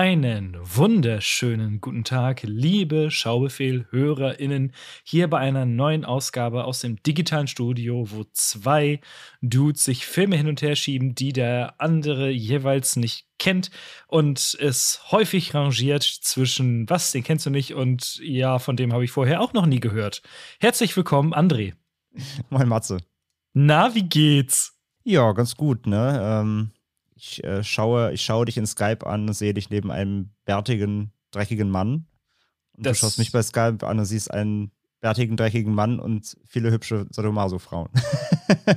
Einen wunderschönen guten Tag, liebe Schaubefehl-HörerInnen, hier bei einer neuen Ausgabe aus dem digitalen Studio, wo zwei Dudes sich Filme hin und her schieben, die der andere jeweils nicht kennt und es häufig rangiert zwischen was, den kennst du nicht und ja, von dem habe ich vorher auch noch nie gehört. Herzlich willkommen, André. Moin, Matze. Na, wie geht's? Ja, ganz gut, ne? Ähm ich, äh, schaue, ich schaue dich in Skype an und sehe dich neben einem bärtigen, dreckigen Mann. Und das du schaust mich bei Skype an und siehst einen bärtigen, dreckigen Mann und viele hübsche Sadomaso-Frauen.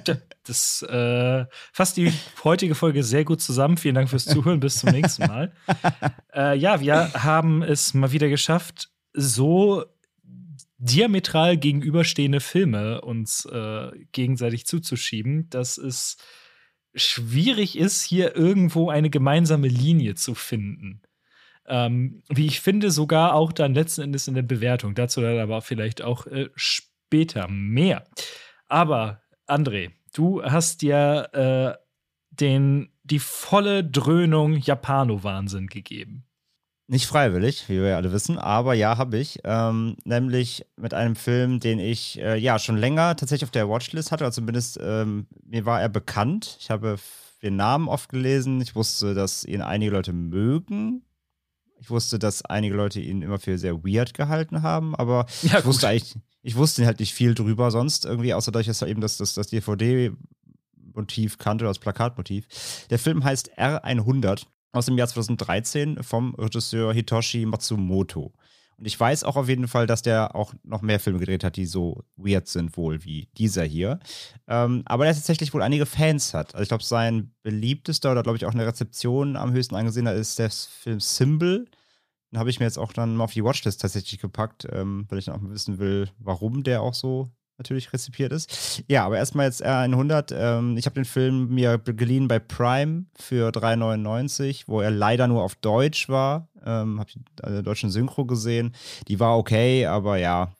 das äh, fasst die heutige Folge sehr gut zusammen. Vielen Dank fürs Zuhören. Bis zum nächsten Mal. äh, ja, wir haben es mal wieder geschafft, so diametral gegenüberstehende Filme uns äh, gegenseitig zuzuschieben. Das ist schwierig ist, hier irgendwo eine gemeinsame Linie zu finden. Ähm, wie ich finde, sogar auch dann letzten Endes in der Bewertung. Dazu dann aber vielleicht auch äh, später mehr. Aber, André, du hast ja äh, den, die volle Dröhnung Japano-Wahnsinn gegeben. Nicht freiwillig, wie wir ja alle wissen, aber ja, habe ich. Ähm, nämlich mit einem Film, den ich äh, ja schon länger tatsächlich auf der Watchlist hatte, oder zumindest ähm, mir war er bekannt. Ich habe den Namen oft gelesen. Ich wusste, dass ihn einige Leute mögen. Ich wusste, dass einige Leute ihn immer für sehr weird gehalten haben, aber ja, ich wusste eigentlich, ich wusste halt nicht viel drüber sonst irgendwie, außer dass ich eben das, das, das DVD-Motiv kannte, das Plakatmotiv. Der Film heißt R100 aus dem Jahr 2013 vom Regisseur Hitoshi Matsumoto. Und ich weiß auch auf jeden Fall, dass der auch noch mehr Filme gedreht hat, die so weird sind, wohl wie dieser hier. Ähm, aber der tatsächlich wohl einige Fans hat. Also ich glaube, sein beliebtester oder glaube ich auch eine Rezeption am höchsten angesehener ist der Film Symbol. Den habe ich mir jetzt auch dann mal auf die Watchlist tatsächlich gepackt, ähm, weil ich dann auch mal wissen will, warum der auch so natürlich rezipiert ist. Ja, aber erstmal jetzt R100. Ähm, ich habe den Film mir geliehen bei Prime für 3,99, wo er leider nur auf Deutsch war. Ähm, habe die äh, deutschen Synchro gesehen. Die war okay, aber ja,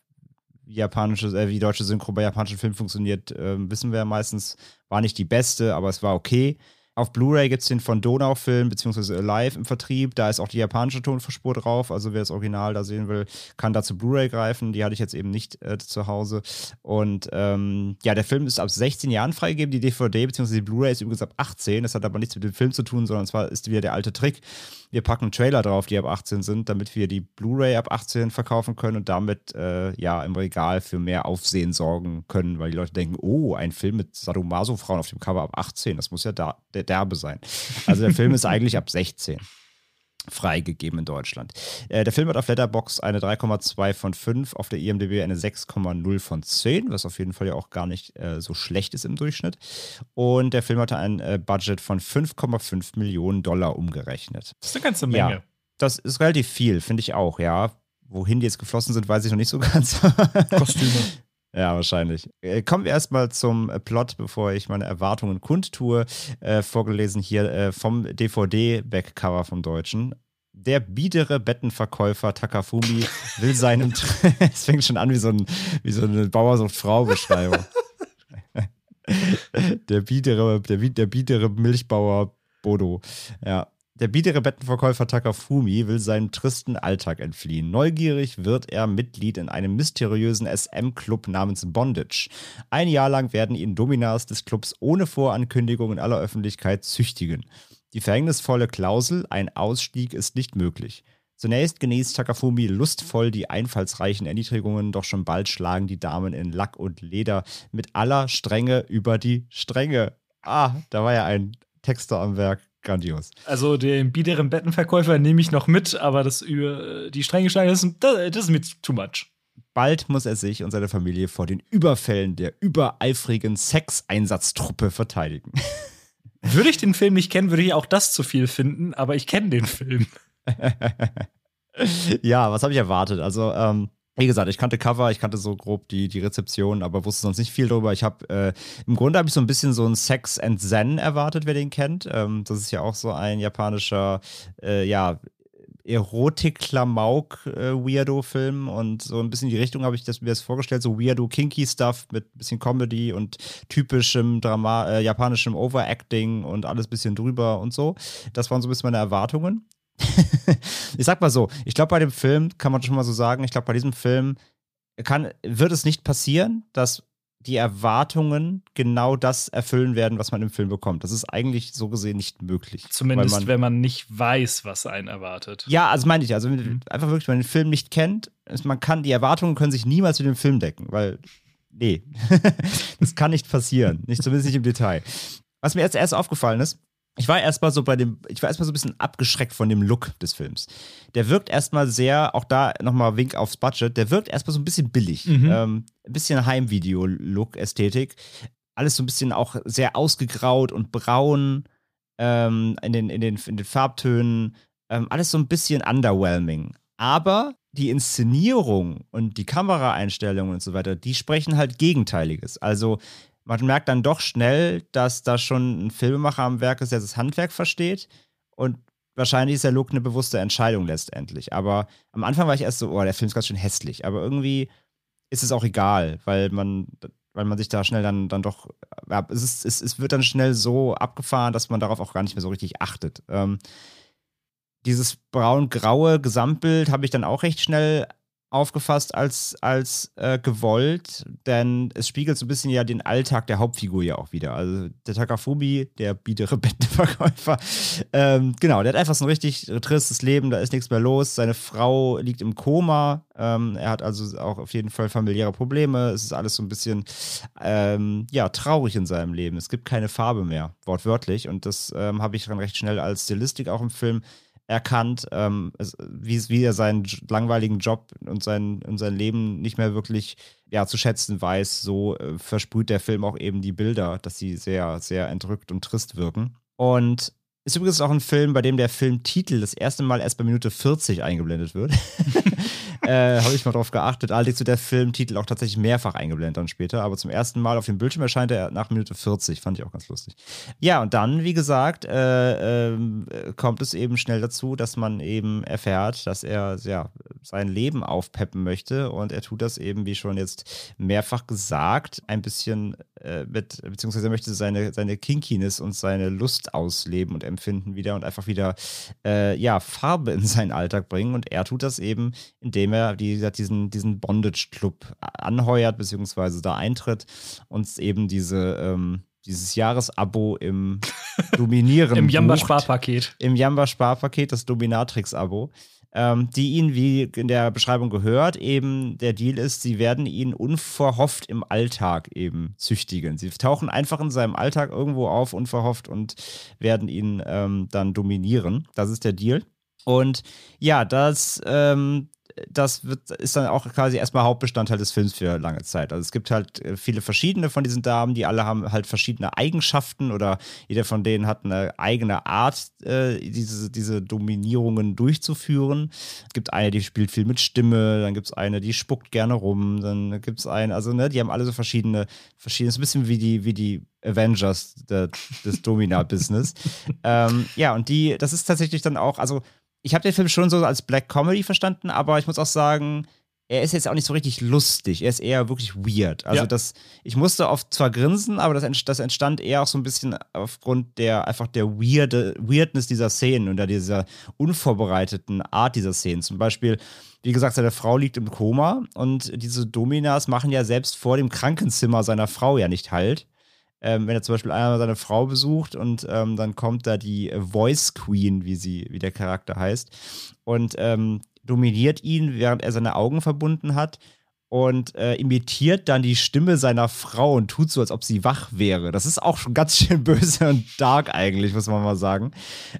wie japanische, äh, wie deutsche Synchro bei japanischen Filmen funktioniert, äh, wissen wir ja meistens. War nicht die beste, aber es war okay. Auf Blu-ray gibt es den von Donau-Film beziehungsweise Live im Vertrieb. Da ist auch die japanische Tonspur drauf. Also wer das Original da sehen will, kann da zu Blu-ray greifen. Die hatte ich jetzt eben nicht äh, zu Hause. Und ähm, ja, der Film ist ab 16 Jahren freigegeben. Die DVD beziehungsweise die Blu-ray ist übrigens ab 18. Das hat aber nichts mit dem Film zu tun, sondern zwar ist wieder der alte Trick. Wir packen Trailer drauf, die ab 18 sind, damit wir die Blu-ray ab 18 verkaufen können und damit äh, ja im Regal für mehr Aufsehen sorgen können, weil die Leute denken, oh, ein Film mit Sadomaso-Frauen auf dem Cover ab 18, das muss ja da, derbe sein. Also der Film ist eigentlich ab 16 freigegeben in Deutschland. Äh, der Film hat auf Letterbox eine 3,2 von 5, auf der IMDb eine 6,0 von 10, was auf jeden Fall ja auch gar nicht äh, so schlecht ist im Durchschnitt. Und der Film hatte ein äh, Budget von 5,5 Millionen Dollar umgerechnet. Das ist eine ganze Menge. Ja, das ist relativ viel, finde ich auch, ja. Wohin die jetzt geflossen sind, weiß ich noch nicht so ganz. Kostüme. Ja, wahrscheinlich. Äh, kommen wir erstmal zum äh, Plot, bevor ich meine Erwartungen kundtue. Äh, vorgelesen hier äh, vom DVD-Backcover vom Deutschen. Der biedere Bettenverkäufer Takafumi will seinem. Es fängt schon an wie so, ein, wie so eine Bauer-Frau-Beschreibung. der biedere, der, der biedere Milchbauer Bodo. Ja. Der biedere Bettenverkäufer Takafumi will seinem tristen Alltag entfliehen. Neugierig wird er Mitglied in einem mysteriösen SM-Club namens Bondage. Ein Jahr lang werden ihn Dominas des Clubs ohne Vorankündigung in aller Öffentlichkeit züchtigen. Die verhängnisvolle Klausel, ein Ausstieg ist nicht möglich. Zunächst genießt Takafumi lustvoll die einfallsreichen Erniedrigungen, doch schon bald schlagen die Damen in Lack und Leder mit aller Strenge über die Stränge. Ah, da war ja ein Texter am Werk grandios. Also den biederen Bettenverkäufer nehme ich noch mit, aber das über die strenge Steine, das, das ist mir too much. Bald muss er sich und seine Familie vor den Überfällen der übereifrigen Sexeinsatztruppe verteidigen. Würde ich den Film nicht kennen, würde ich auch das zu viel finden, aber ich kenne den Film. ja, was habe ich erwartet? Also, ähm, wie gesagt, ich kannte Cover, ich kannte so grob die, die Rezeption, aber wusste sonst nicht viel darüber. Ich habe, äh, im Grunde habe ich so ein bisschen so ein Sex and Zen erwartet, wer den kennt. Ähm, das ist ja auch so ein japanischer, äh, ja, Erotik-Klamauk-Weirdo-Film und so ein bisschen die Richtung habe ich das, mir das vorgestellt, so Weirdo-Kinky-Stuff mit bisschen Comedy und typischem Drama, äh, japanischem Overacting und alles bisschen drüber und so. Das waren so ein bisschen meine Erwartungen. ich sag mal so, ich glaube, bei dem Film kann man schon mal so sagen, ich glaube, bei diesem Film kann, wird es nicht passieren, dass die Erwartungen genau das erfüllen werden, was man im Film bekommt. Das ist eigentlich so gesehen nicht möglich. Zumindest, man, wenn man nicht weiß, was einen erwartet. Ja, also meine ich, also mhm. einfach wirklich, wenn man den Film nicht kennt, man kann, die Erwartungen können sich niemals mit dem Film decken, weil, nee, das kann nicht passieren. Nicht, zumindest nicht im Detail. Was mir jetzt erst aufgefallen ist, ich war erstmal so bei dem, ich war erstmal so ein bisschen abgeschreckt von dem Look des Films. Der wirkt erstmal sehr, auch da nochmal Wink aufs Budget, der wirkt erstmal so ein bisschen billig. Mhm. Ähm, ein bisschen Heimvideo-Look, Ästhetik. Alles so ein bisschen auch sehr ausgegraut und braun ähm, in, den, in, den, in den Farbtönen. Ähm, alles so ein bisschen underwhelming. Aber die Inszenierung und die Kameraeinstellungen und so weiter, die sprechen halt Gegenteiliges. Also man merkt dann doch schnell, dass da schon ein Filmemacher am Werk ist, der das Handwerk versteht. Und wahrscheinlich ist der Look eine bewusste Entscheidung letztendlich. Aber am Anfang war ich erst so, oh, der Film ist ganz schön hässlich. Aber irgendwie ist es auch egal, weil man, weil man sich da schnell dann, dann doch, ja, es, ist, es, es wird dann schnell so abgefahren, dass man darauf auch gar nicht mehr so richtig achtet. Ähm, dieses braun-graue Gesamtbild habe ich dann auch recht schnell aufgefasst als, als äh, gewollt, denn es spiegelt so ein bisschen ja den Alltag der Hauptfigur ja auch wieder. Also der Takafubi, der biedere Bettenverkäufer, ähm, genau, der hat einfach so ein richtig tristes Leben, da ist nichts mehr los. Seine Frau liegt im Koma, ähm, er hat also auch auf jeden Fall familiäre Probleme. Es ist alles so ein bisschen, ähm, ja, traurig in seinem Leben. Es gibt keine Farbe mehr, wortwörtlich. Und das ähm, habe ich dann recht schnell als Stilistik auch im Film erkannt, ähm, wie, wie er seinen langweiligen Job und sein, und sein Leben nicht mehr wirklich ja, zu schätzen weiß. So äh, versprüht der Film auch eben die Bilder, dass sie sehr, sehr entrückt und trist wirken. Und ist übrigens auch ein Film, bei dem der Filmtitel das erste Mal erst bei Minute 40 eingeblendet wird. äh, Habe ich mal drauf geachtet. Allerdings wird der Filmtitel auch tatsächlich mehrfach eingeblendet dann später, aber zum ersten Mal auf dem Bildschirm erscheint er nach Minute 40. Fand ich auch ganz lustig. Ja, und dann, wie gesagt, äh, äh, kommt es eben schnell dazu, dass man eben erfährt, dass er ja, sein Leben aufpeppen möchte und er tut das eben, wie schon jetzt mehrfach gesagt, ein bisschen äh, mit, beziehungsweise er möchte seine, seine Kinkiness und seine Lust ausleben und empfinden wieder und einfach wieder äh, ja, Farbe in seinen Alltag bringen. Und er tut das eben, indem er, wie gesagt, diesen, diesen Bondage-Club anheuert, beziehungsweise da eintritt und eben diese ähm, dieses Jahresabo im Dominieren. Im Jamba-Sparpaket. Im Jamba-Sparpaket, das Dominatrix-Abo ähm, die ihn, wie in der Beschreibung gehört, eben der Deal ist, sie werden ihn unverhofft im Alltag eben züchtigen. Sie tauchen einfach in seinem Alltag irgendwo auf, unverhofft und werden ihn ähm, dann dominieren. Das ist der Deal. Und ja, das ähm, das wird, ist dann auch quasi erstmal Hauptbestandteil des Films für lange Zeit. Also es gibt halt äh, viele verschiedene von diesen Damen, die alle haben halt verschiedene Eigenschaften oder jeder von denen hat eine eigene Art, äh, diese, diese Dominierungen durchzuführen. Es gibt eine, die spielt viel mit Stimme, dann gibt es eine, die spuckt gerne rum, dann gibt es eine, also ne, die haben alle so verschiedene, verschiedene, ist ein bisschen wie die, wie die Avengers der, des Domina-Business. ähm, ja, und die, das ist tatsächlich dann auch, also ich habe den Film schon so als Black Comedy verstanden, aber ich muss auch sagen, er ist jetzt auch nicht so richtig lustig. Er ist eher wirklich weird. Also ja. das, ich musste oft zwar grinsen, aber das, das entstand eher auch so ein bisschen aufgrund der einfach der weirde, Weirdness dieser Szenen und dieser unvorbereiteten Art dieser Szenen. Zum Beispiel, wie gesagt, seine Frau liegt im Koma und diese Dominas machen ja selbst vor dem Krankenzimmer seiner Frau ja nicht halt ähm, wenn er zum Beispiel einmal seine Frau besucht und ähm, dann kommt da die Voice Queen, wie sie, wie der Charakter heißt, und ähm, dominiert ihn, während er seine Augen verbunden hat und äh, imitiert dann die Stimme seiner Frau und tut so, als ob sie wach wäre. Das ist auch schon ganz schön böse und dark eigentlich, muss man mal sagen.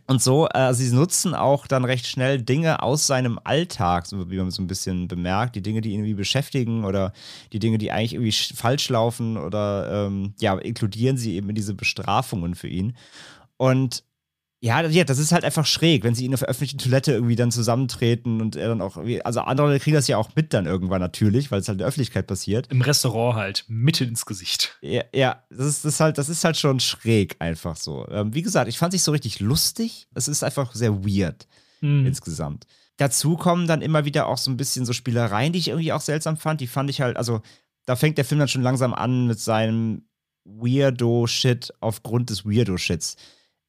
Und so, äh, sie nutzen auch dann recht schnell Dinge aus seinem Alltag, so wie man so ein bisschen bemerkt, die Dinge, die ihn irgendwie beschäftigen oder die Dinge, die eigentlich irgendwie falsch laufen oder ähm, ja, inkludieren sie eben in diese Bestrafungen für ihn. Und Ja, ja, das ist halt einfach schräg, wenn sie ihn auf der öffentlichen Toilette irgendwie dann zusammentreten und er dann auch, also andere kriegen das ja auch mit dann irgendwann natürlich, weil es halt in der Öffentlichkeit passiert. Im Restaurant halt, mitten ins Gesicht. Ja, ja das, ist, das, ist halt, das ist halt schon schräg einfach so. Ähm, wie gesagt, ich fand es nicht so richtig lustig. Es ist einfach sehr weird Hm. insgesamt. Dazu kommen dann immer wieder auch so ein bisschen so Spielereien, die ich irgendwie auch seltsam fand. Die fand ich halt, also da fängt der Film dann schon langsam an mit seinem Weirdo-Shit aufgrund des Weirdo-Shits.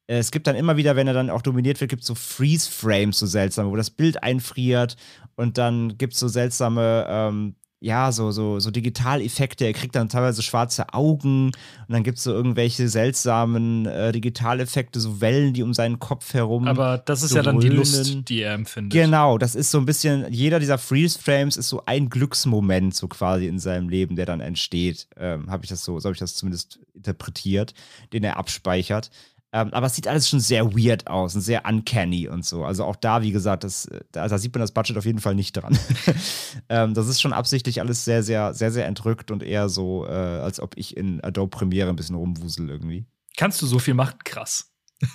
Äh, Es gibt dann immer wieder, wenn er dann auch dominiert wird, gibt es so Freeze-Frames, so seltsame, wo das Bild einfriert und dann gibt es so seltsame, ähm, ja, so, so, so Digitaleffekte. Er kriegt dann teilweise schwarze Augen und dann gibt es so irgendwelche seltsamen äh, Digitaleffekte, so Wellen, die um seinen Kopf herum. Aber das ist so ja dann die. Lust, die er empfindet. Genau, das ist so ein bisschen, jeder dieser Freeze-Frames ist so ein Glücksmoment so quasi in seinem Leben, der dann entsteht. Ähm, habe ich das so, so habe ich das zumindest interpretiert, den er abspeichert. Ähm, aber es sieht alles schon sehr weird aus und sehr uncanny und so. Also auch da, wie gesagt, das, da, da sieht man das Budget auf jeden Fall nicht dran. ähm, das ist schon absichtlich alles sehr, sehr, sehr, sehr entrückt und eher so, äh, als ob ich in Adobe Premiere ein bisschen rumwusel irgendwie. Kannst du so viel machen? Krass.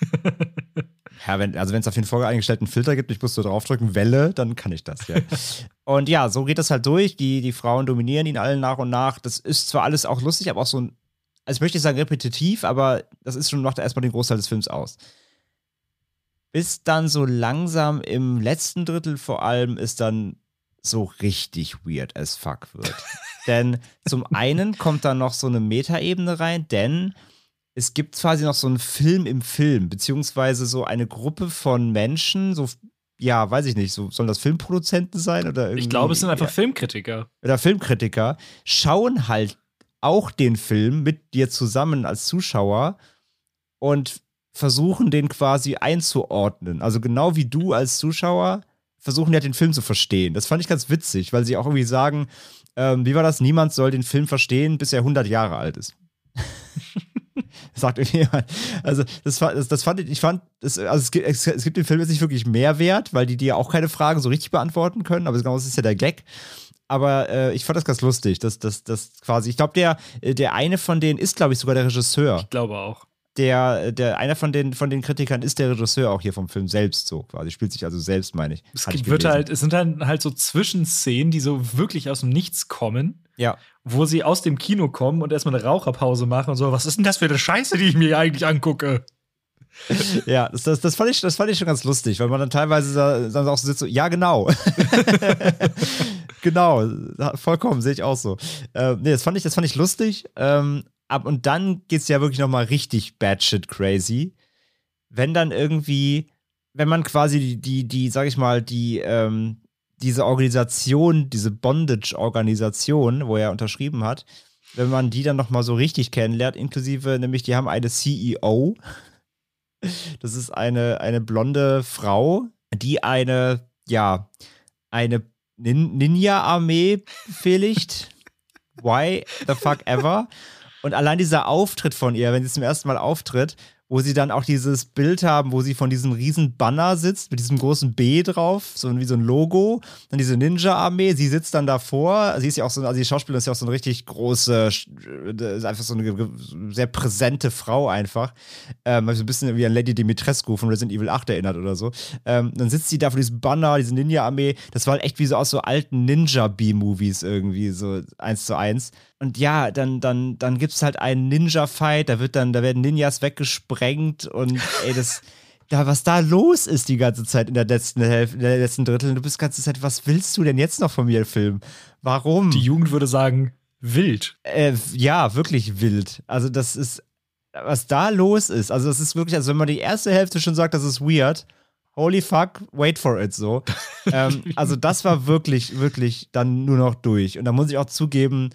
Ja, wenn, also wenn es auf den voreingestellten Filter gibt, ich muss so draufdrücken, Welle, dann kann ich das, ja. und ja, so geht das halt durch. Die, die Frauen dominieren ihn allen nach und nach. Das ist zwar alles auch lustig, aber auch so ein, also ich möchte nicht sagen repetitiv, aber das ist schon, macht erstmal den Großteil des Films aus. Bis dann so langsam im letzten Drittel vor allem ist dann so richtig weird as fuck wird. denn zum einen kommt dann noch so eine Metaebene rein, denn es gibt quasi noch so einen Film im Film, beziehungsweise so eine Gruppe von Menschen, so, ja, weiß ich nicht, so sollen das Filmproduzenten sein oder irgendwie? Ich glaube, es sind einfach ja, Filmkritiker. oder Filmkritiker, schauen halt auch den Film mit dir zusammen als Zuschauer und versuchen den quasi einzuordnen. Also genau wie du als Zuschauer versuchen ja den Film zu verstehen. Das fand ich ganz witzig, weil sie auch irgendwie sagen, ähm, wie war das? Niemand soll den Film verstehen, bis er 100 Jahre alt ist. Sagt irgendjemand. Also, das, das, das fand ich, ich fand, das, also es gibt, es, es gibt dem Film jetzt nicht wirklich Mehrwert, weil die dir auch keine Fragen so richtig beantworten können, aber genau das ist ja der Gag. Aber äh, ich fand das ganz lustig, dass das, das quasi, ich glaube, der, äh, der eine von denen ist, glaube ich, sogar der Regisseur. Ich glaube auch. Der, der, einer von den, von den Kritikern ist der Regisseur auch hier vom Film selbst so quasi. Spielt sich also selbst, meine ich. Es Hatte ich gibt, wird halt, es sind dann halt so Zwischenszenen, die so wirklich aus dem Nichts kommen, Ja. wo sie aus dem Kino kommen und erstmal eine Raucherpause machen und so. Was ist denn das für eine Scheiße, die ich mir eigentlich angucke? Ja, das, das, das, fand ich, das fand ich schon ganz lustig, weil man dann teilweise da- dann auch so sitzt, so, ja, genau. genau, vollkommen, sehe ich auch so. Äh, nee, das fand ich, das fand ich lustig. Ähm, ab, und dann geht's ja wirklich nochmal richtig batshit crazy. Wenn dann irgendwie, wenn man quasi die, die, die sag ich mal, die, ähm, diese Organisation, diese Bondage-Organisation, wo er unterschrieben hat, wenn man die dann nochmal so richtig kennenlernt, inklusive, nämlich die haben eine CEO, das ist eine, eine blonde Frau, die eine, ja, eine Nin Ninja-Armee befehligt. Why the fuck ever? Und allein dieser Auftritt von ihr, wenn sie zum ersten Mal auftritt, wo sie dann auch dieses Bild haben, wo sie von diesem riesen Banner sitzt, mit diesem großen B drauf, so wie so ein Logo, dann diese Ninja-Armee, sie sitzt dann davor, sie ist ja auch so, also die Schauspielerin ist ja auch so eine richtig große, äh, einfach so eine sehr präsente Frau einfach, ähm, so ein bisschen wie an Lady Dimitrescu von Resident Evil 8 erinnert oder so. Ähm, dann sitzt sie da vor diesem Banner, diese Ninja-Armee, das war halt echt wie so aus so alten Ninja-B-Movies irgendwie, so eins zu eins. Und ja, dann, dann, dann gibt es halt einen Ninja-Fight, da wird dann, da werden Ninjas weggesprengt und ey, das, da, was da los ist die ganze Zeit in der letzten Hälfte, in der letzten Drittel, du bist die ganze Zeit, was willst du denn jetzt noch von mir, Film? Warum? Die Jugend würde sagen, wild. Äh, ja, wirklich wild. Also, das ist, was da los ist. Also, das ist wirklich, also, wenn man die erste Hälfte schon sagt, das ist weird, holy fuck, wait for it so. ähm, also, das war wirklich, wirklich dann nur noch durch. Und da muss ich auch zugeben,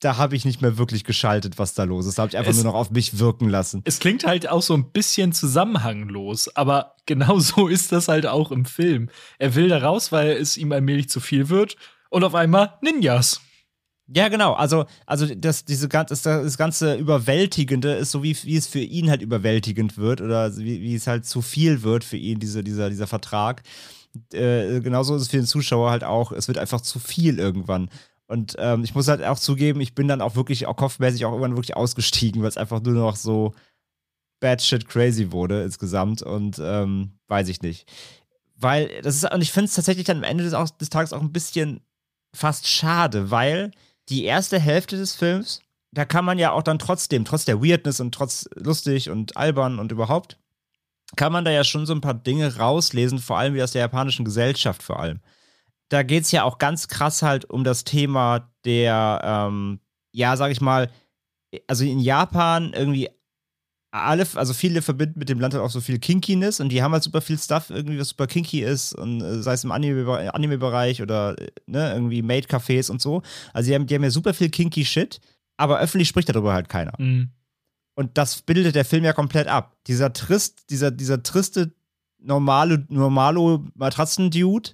da habe ich nicht mehr wirklich geschaltet, was da los ist. Da habe ich einfach Es- nur noch auf mich wirken lassen. Es klingt halt auch so ein bisschen zusammenhanglos, aber genau so ist das halt auch im Film. Er will da raus, weil es ihm allmählich zu viel wird und auf einmal Ninjas. Ja, genau. Also, also das, diese, das, das ganze Überwältigende ist so, wie, wie es für ihn halt überwältigend wird oder wie, wie es halt zu viel wird für ihn, diese, dieser, dieser Vertrag. Äh, genauso ist es für den Zuschauer halt auch. Es wird einfach zu viel irgendwann. Und ähm, ich muss halt auch zugeben, ich bin dann auch wirklich, auch kopfmäßig auch irgendwann wirklich ausgestiegen, weil es einfach nur noch so, bad shit crazy wurde insgesamt und ähm, weiß ich nicht. Weil das ist, und ich finde es tatsächlich dann am Ende des, des Tages auch ein bisschen fast schade, weil die erste Hälfte des Films, da kann man ja auch dann trotzdem, trotz der Weirdness und trotz lustig und albern und überhaupt, kann man da ja schon so ein paar Dinge rauslesen, vor allem wie aus der japanischen Gesellschaft vor allem. Da geht es ja auch ganz krass halt um das Thema der, ähm, ja, sag ich mal, also in Japan irgendwie alle, also viele verbinden mit dem Land halt auch so viel Kinkiness und die haben halt super viel Stuff, irgendwie, was super kinky ist, und äh, sei es im Anime-Bereich Anime oder ne, irgendwie Maid-Cafés und so. Also die haben, die haben ja super viel kinky Shit, aber öffentlich spricht darüber halt keiner. Mhm. Und das bildet der Film ja komplett ab. Dieser trist, dieser, dieser triste, normale, normalo Matratzen-Dude,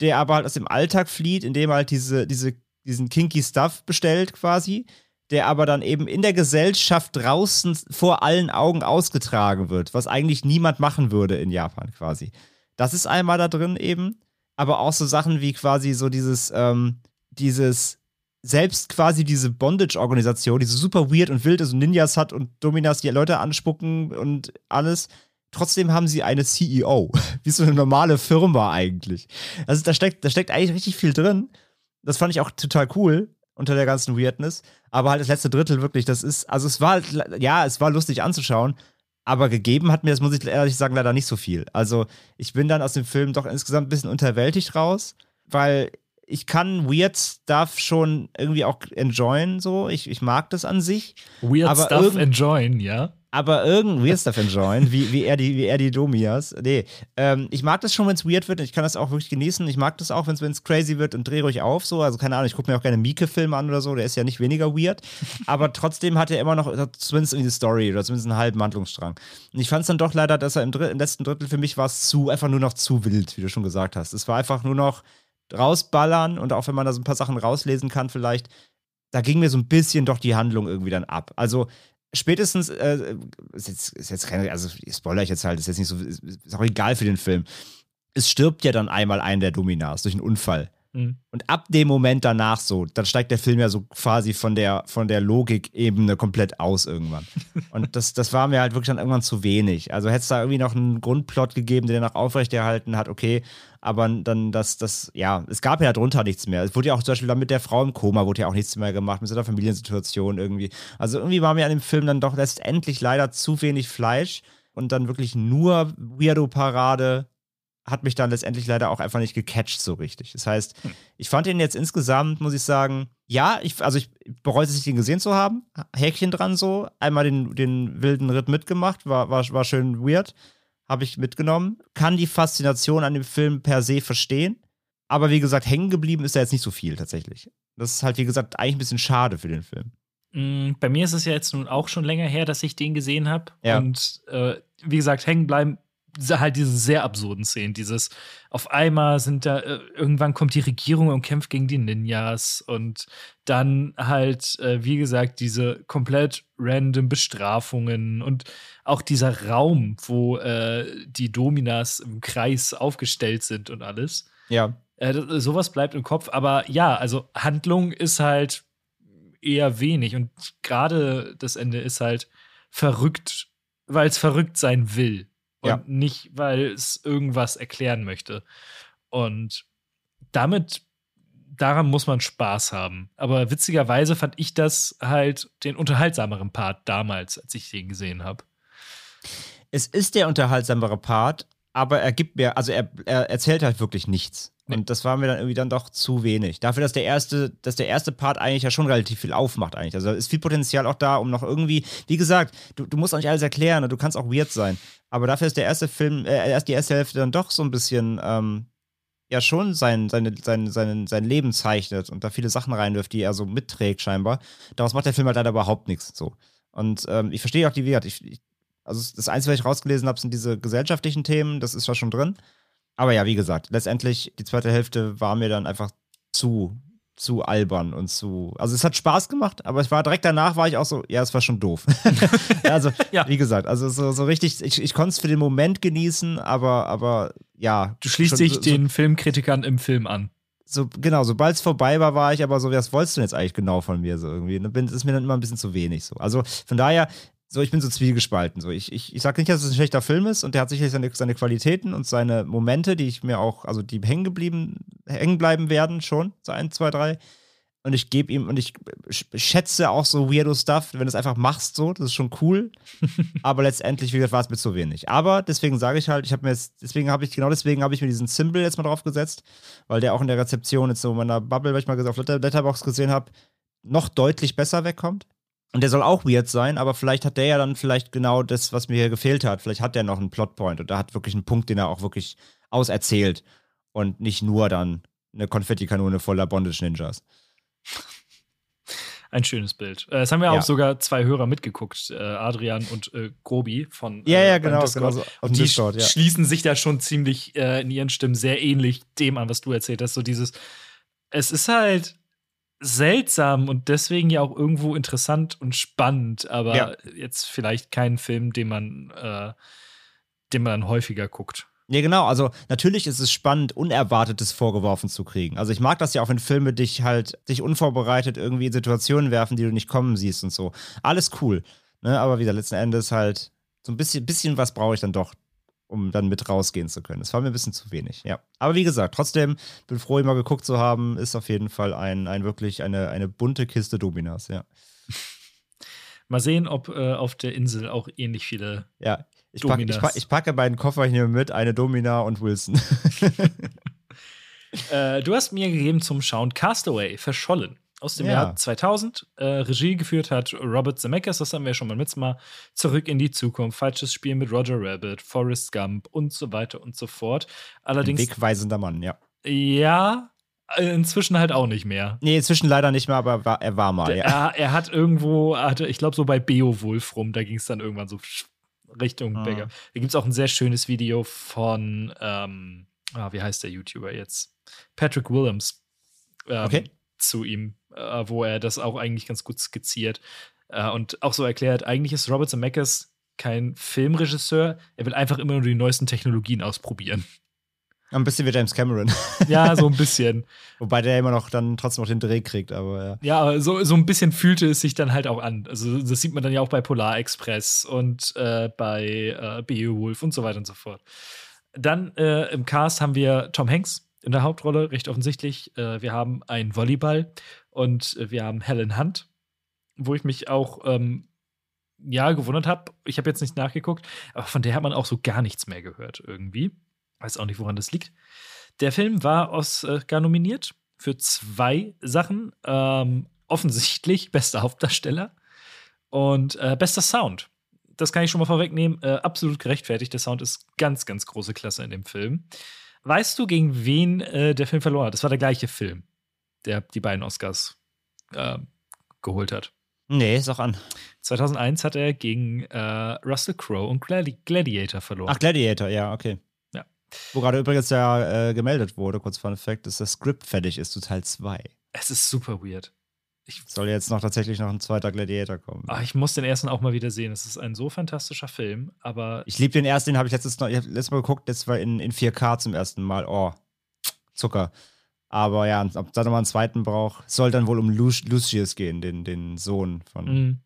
der aber halt aus dem Alltag flieht, indem er halt diese, diese, diesen kinky Stuff bestellt quasi der aber dann eben in der Gesellschaft draußen vor allen Augen ausgetragen wird, was eigentlich niemand machen würde in Japan quasi. Das ist einmal da drin eben, aber auch so Sachen wie quasi so dieses, ähm, dieses, selbst quasi diese Bondage-Organisation, die so super weird und wild ist und Ninjas hat und Dominas, die Leute anspucken und alles. Trotzdem haben sie eine CEO, wie so eine normale Firma eigentlich. Also da steckt, da steckt eigentlich richtig viel drin. Das fand ich auch total cool unter der ganzen Weirdness. Aber halt das letzte Drittel wirklich, das ist, also es war, ja, es war lustig anzuschauen, aber gegeben hat mir das, muss ich ehrlich sagen, leider nicht so viel. Also ich bin dann aus dem Film doch insgesamt ein bisschen unterwältigt raus, weil ich kann Weird Stuff schon irgendwie auch enjoyen, so. Ich, ich mag das an sich. Weird Stuff enjoyen, ja aber irgendwie Weird Stuff enjoyen, wie, wie, er die, wie er die Domias. Nee, ähm, ich mag das schon, wenn es weird wird. Ich kann das auch wirklich genießen. Ich mag das auch, wenn es crazy wird und dreh ruhig auf. So. Also keine Ahnung, ich gucke mir auch gerne Mieke-Filme an oder so. Der ist ja nicht weniger weird. aber trotzdem hat er immer noch zumindest irgendwie die Story oder zumindest einen halben Handlungsstrang. Und ich fand es dann doch leider, dass er im, im letzten Drittel für mich war es zu, einfach nur noch zu wild, wie du schon gesagt hast. Es war einfach nur noch rausballern und auch wenn man da so ein paar Sachen rauslesen kann, vielleicht, da ging mir so ein bisschen doch die Handlung irgendwie dann ab. Also spätestens, äh, ist, jetzt, ist jetzt keine, also spoiler ich jetzt halt, ist jetzt nicht so, ist auch egal für den Film. Es stirbt ja dann einmal ein der Dominas durch einen Unfall. Mhm. Und ab dem Moment danach so, dann steigt der Film ja so quasi von der, von der Logikebene komplett aus irgendwann. Und das, das war mir halt wirklich dann irgendwann zu wenig. Also hätte es da irgendwie noch einen Grundplot gegeben, der danach aufrechterhalten hat, okay, aber dann das, das, ja, es gab ja darunter nichts mehr. Es wurde ja auch zum Beispiel dann mit der Frau im Koma wurde ja auch nichts mehr gemacht, mit so einer Familiensituation irgendwie. Also irgendwie war mir an dem Film dann doch letztendlich leider zu wenig Fleisch und dann wirklich nur Weirdo-Parade hat mich dann letztendlich leider auch einfach nicht gecatcht so richtig. Das heißt, hm. ich fand ihn jetzt insgesamt, muss ich sagen, ja, ich, also ich bereue es nicht, ihn gesehen zu haben. Häkchen dran so. Einmal den, den wilden Ritt mitgemacht, war, war, war schön weird. Habe ich mitgenommen. Kann die Faszination an dem Film per se verstehen. Aber wie gesagt, hängen geblieben ist da jetzt nicht so viel tatsächlich. Das ist halt, wie gesagt, eigentlich ein bisschen schade für den Film. Mm, bei mir ist es ja jetzt nun auch schon länger her, dass ich den gesehen habe. Ja. Und äh, wie gesagt, hängen bleiben halt diese sehr absurden Szenen, dieses auf einmal sind da äh, irgendwann kommt die Regierung und kämpft gegen die Ninjas und dann halt äh, wie gesagt diese komplett random Bestrafungen und auch dieser Raum, wo äh, die Dominas im Kreis aufgestellt sind und alles. Ja. Äh, sowas bleibt im Kopf, aber ja, also Handlung ist halt eher wenig und gerade das Ende ist halt verrückt, weil es verrückt sein will und ja. nicht, weil es irgendwas erklären möchte. Und damit, daran muss man Spaß haben. Aber witzigerweise fand ich das halt den unterhaltsameren Part damals, als ich den gesehen habe. Es ist der unterhaltsamere Part, aber er gibt mir, also er, er erzählt halt wirklich nichts. Und das war mir dann irgendwie dann doch zu wenig. Dafür, dass der erste, dass der erste Part eigentlich ja schon relativ viel aufmacht eigentlich. Also ist viel Potenzial auch da, um noch irgendwie, wie gesagt, du, du musst auch nicht alles erklären und du kannst auch weird sein. Aber dafür ist der erste Film, äh, erst die erste Hälfte dann doch so ein bisschen, ähm, ja schon sein, seine, sein, sein, sein Leben zeichnet und da viele Sachen reinwirft, die er so mitträgt scheinbar. Daraus macht der Film halt leider überhaupt nichts so. Und ähm, ich verstehe auch die Wert. Ich, ich, also das Einzige, was ich rausgelesen habe, sind diese gesellschaftlichen Themen, das ist zwar schon drin. Aber ja, wie gesagt, letztendlich, die zweite Hälfte war mir dann einfach zu, zu albern und zu. Also es hat Spaß gemacht, aber es war direkt danach war ich auch so, ja, es war schon doof. also, ja. wie gesagt, also so, so richtig, ich, ich konnte es für den Moment genießen, aber, aber ja. Du schließt dich so, den Filmkritikern im Film an. So, genau, sobald es vorbei war, war ich aber so, was wolltest du denn jetzt eigentlich genau von mir so irgendwie? Das ist mir dann immer ein bisschen zu wenig so. Also von daher, so, ich bin so zwiegespalten. So, ich, ich, ich sage nicht, dass es ein schlechter Film ist und der hat sicherlich seine, seine Qualitäten und seine Momente, die ich mir auch, also die hängen geblieben, hängen bleiben werden schon. So ein, zwei, drei. Und ich gebe ihm, und ich schätze auch so weirdo Stuff, wenn du es einfach machst, so, das ist schon cool. Aber letztendlich, wie gesagt, war es mir zu wenig. Aber deswegen sage ich halt, ich habe mir jetzt, deswegen habe ich, genau deswegen habe ich mir diesen Symbol jetzt mal drauf gesetzt, weil der auch in der Rezeption jetzt so in meiner Bubble, weil ich mal auf Letterbox gesehen habe, noch deutlich besser wegkommt. Und der soll auch weird sein, aber vielleicht hat der ja dann vielleicht genau das, was mir hier gefehlt hat. Vielleicht hat der noch einen Plotpoint und da hat wirklich einen Punkt, den er auch wirklich auserzählt. Und nicht nur dann eine Konfettikanone voller Bondage-Ninjas. Ein schönes Bild. Äh, es haben ja, ja, auch sogar zwei Hörer mitgeguckt, äh, Adrian und äh, Gobi von Ja, ja, äh, genau, genau so auf die Discord, ja. schließen sich da schon ziemlich äh, in ihren Stimmen sehr ähnlich dem an, was du erzählt hast. So dieses, es ist halt seltsam und deswegen ja auch irgendwo interessant und spannend, aber ja. jetzt vielleicht kein Film, den man, äh, den man häufiger guckt. Ja, genau. Also natürlich ist es spannend, Unerwartetes vorgeworfen zu kriegen. Also ich mag das ja auch, wenn Filme dich halt, dich unvorbereitet irgendwie in Situationen werfen, die du nicht kommen siehst und so. Alles cool. Ne? Aber wieder letzten Endes halt so ein bisschen, bisschen was brauche ich dann doch um dann mit rausgehen zu können. Das war mir ein bisschen zu wenig, ja. Aber wie gesagt, trotzdem bin froh, immer geguckt zu haben. Ist auf jeden Fall ein, ein wirklich eine, eine bunte Kiste Dominas, ja. Mal sehen, ob äh, auf der Insel auch ähnlich viele. Ja, ich, pack, ich, pack, ich packe meinen Koffer hier mit, eine Domina und Wilson. äh, du hast mir gegeben zum Schauen Castaway, verschollen aus dem ja. Jahr 2000. Äh, Regie geführt hat Robert Zemeckis, das haben wir schon mal mit mal zurück in die Zukunft, falsches Spiel mit Roger Rabbit, Forrest Gump und so weiter und so fort. Allerdings Ein wegweisender Mann, ja. Ja, äh, inzwischen halt auch nicht mehr. Nee, inzwischen leider nicht mehr, aber war, er war mal, Der, ja. Er, er, hat irgendwo, hatte, ich glaube, so bei Beowulf rum, da ging es dann irgendwann so Richtung ah. Bäcker. Da gibt es auch ein sehr schönes Video von, ähm, ah, wie heißt der YouTuber jetzt? Patrick Williams. Ähm, okay. Zu ihm äh, wo er das auch eigentlich ganz gut skizziert äh, und auch so erklärt, eigentlich ist Robert Zemeckis kein Filmregisseur, er will einfach immer nur die neuesten Technologien ausprobieren. Ein bisschen wie James Cameron. Ja, so ein bisschen. Wobei der immer noch dann trotzdem noch den Dreh kriegt, aber ja. Ja, so, so ein bisschen fühlte es sich dann halt auch an. Also, das sieht man dann ja auch bei Polar Express und äh, bei äh, Beowulf und so weiter und so fort. Dann äh, im Cast haben wir Tom Hanks in der Hauptrolle, recht offensichtlich. Äh, wir haben einen Volleyball und wir haben Helen Hunt, wo ich mich auch ähm, ja gewundert habe. Ich habe jetzt nicht nachgeguckt, aber von der hat man auch so gar nichts mehr gehört irgendwie. Weiß auch nicht, woran das liegt. Der Film war Oscar nominiert für zwei Sachen. Ähm, offensichtlich bester Hauptdarsteller und äh, bester Sound. Das kann ich schon mal vorwegnehmen. Äh, absolut gerechtfertigt. Der Sound ist ganz, ganz große Klasse in dem Film. Weißt du, gegen wen äh, der Film verloren hat? Das war der gleiche Film der die beiden Oscars äh, geholt hat. Nee, sag an. 2001 hat er gegen äh, Russell Crowe und Gladi Gladiator verloren. Ach, Gladiator, ja, okay. Ja. Wo gerade übrigens ja äh, gemeldet wurde, kurz vor Effekt, dass das Skript fertig ist zu Teil 2. Es ist super weird. Ich Soll jetzt noch tatsächlich noch ein zweiter Gladiator kommen. Ach, ich muss den ersten auch mal wieder sehen. Es ist ein so fantastischer Film, aber. Ich liebe den ersten, den habe ich letztes, noch, ich hab letztes Mal geguckt, das war in, in 4K zum ersten Mal. Oh, Zucker. Aber ja, ob da nochmal einen zweiten braucht, soll dann wohl um Lu Lucius gehen, den, den Sohn von. Mhm.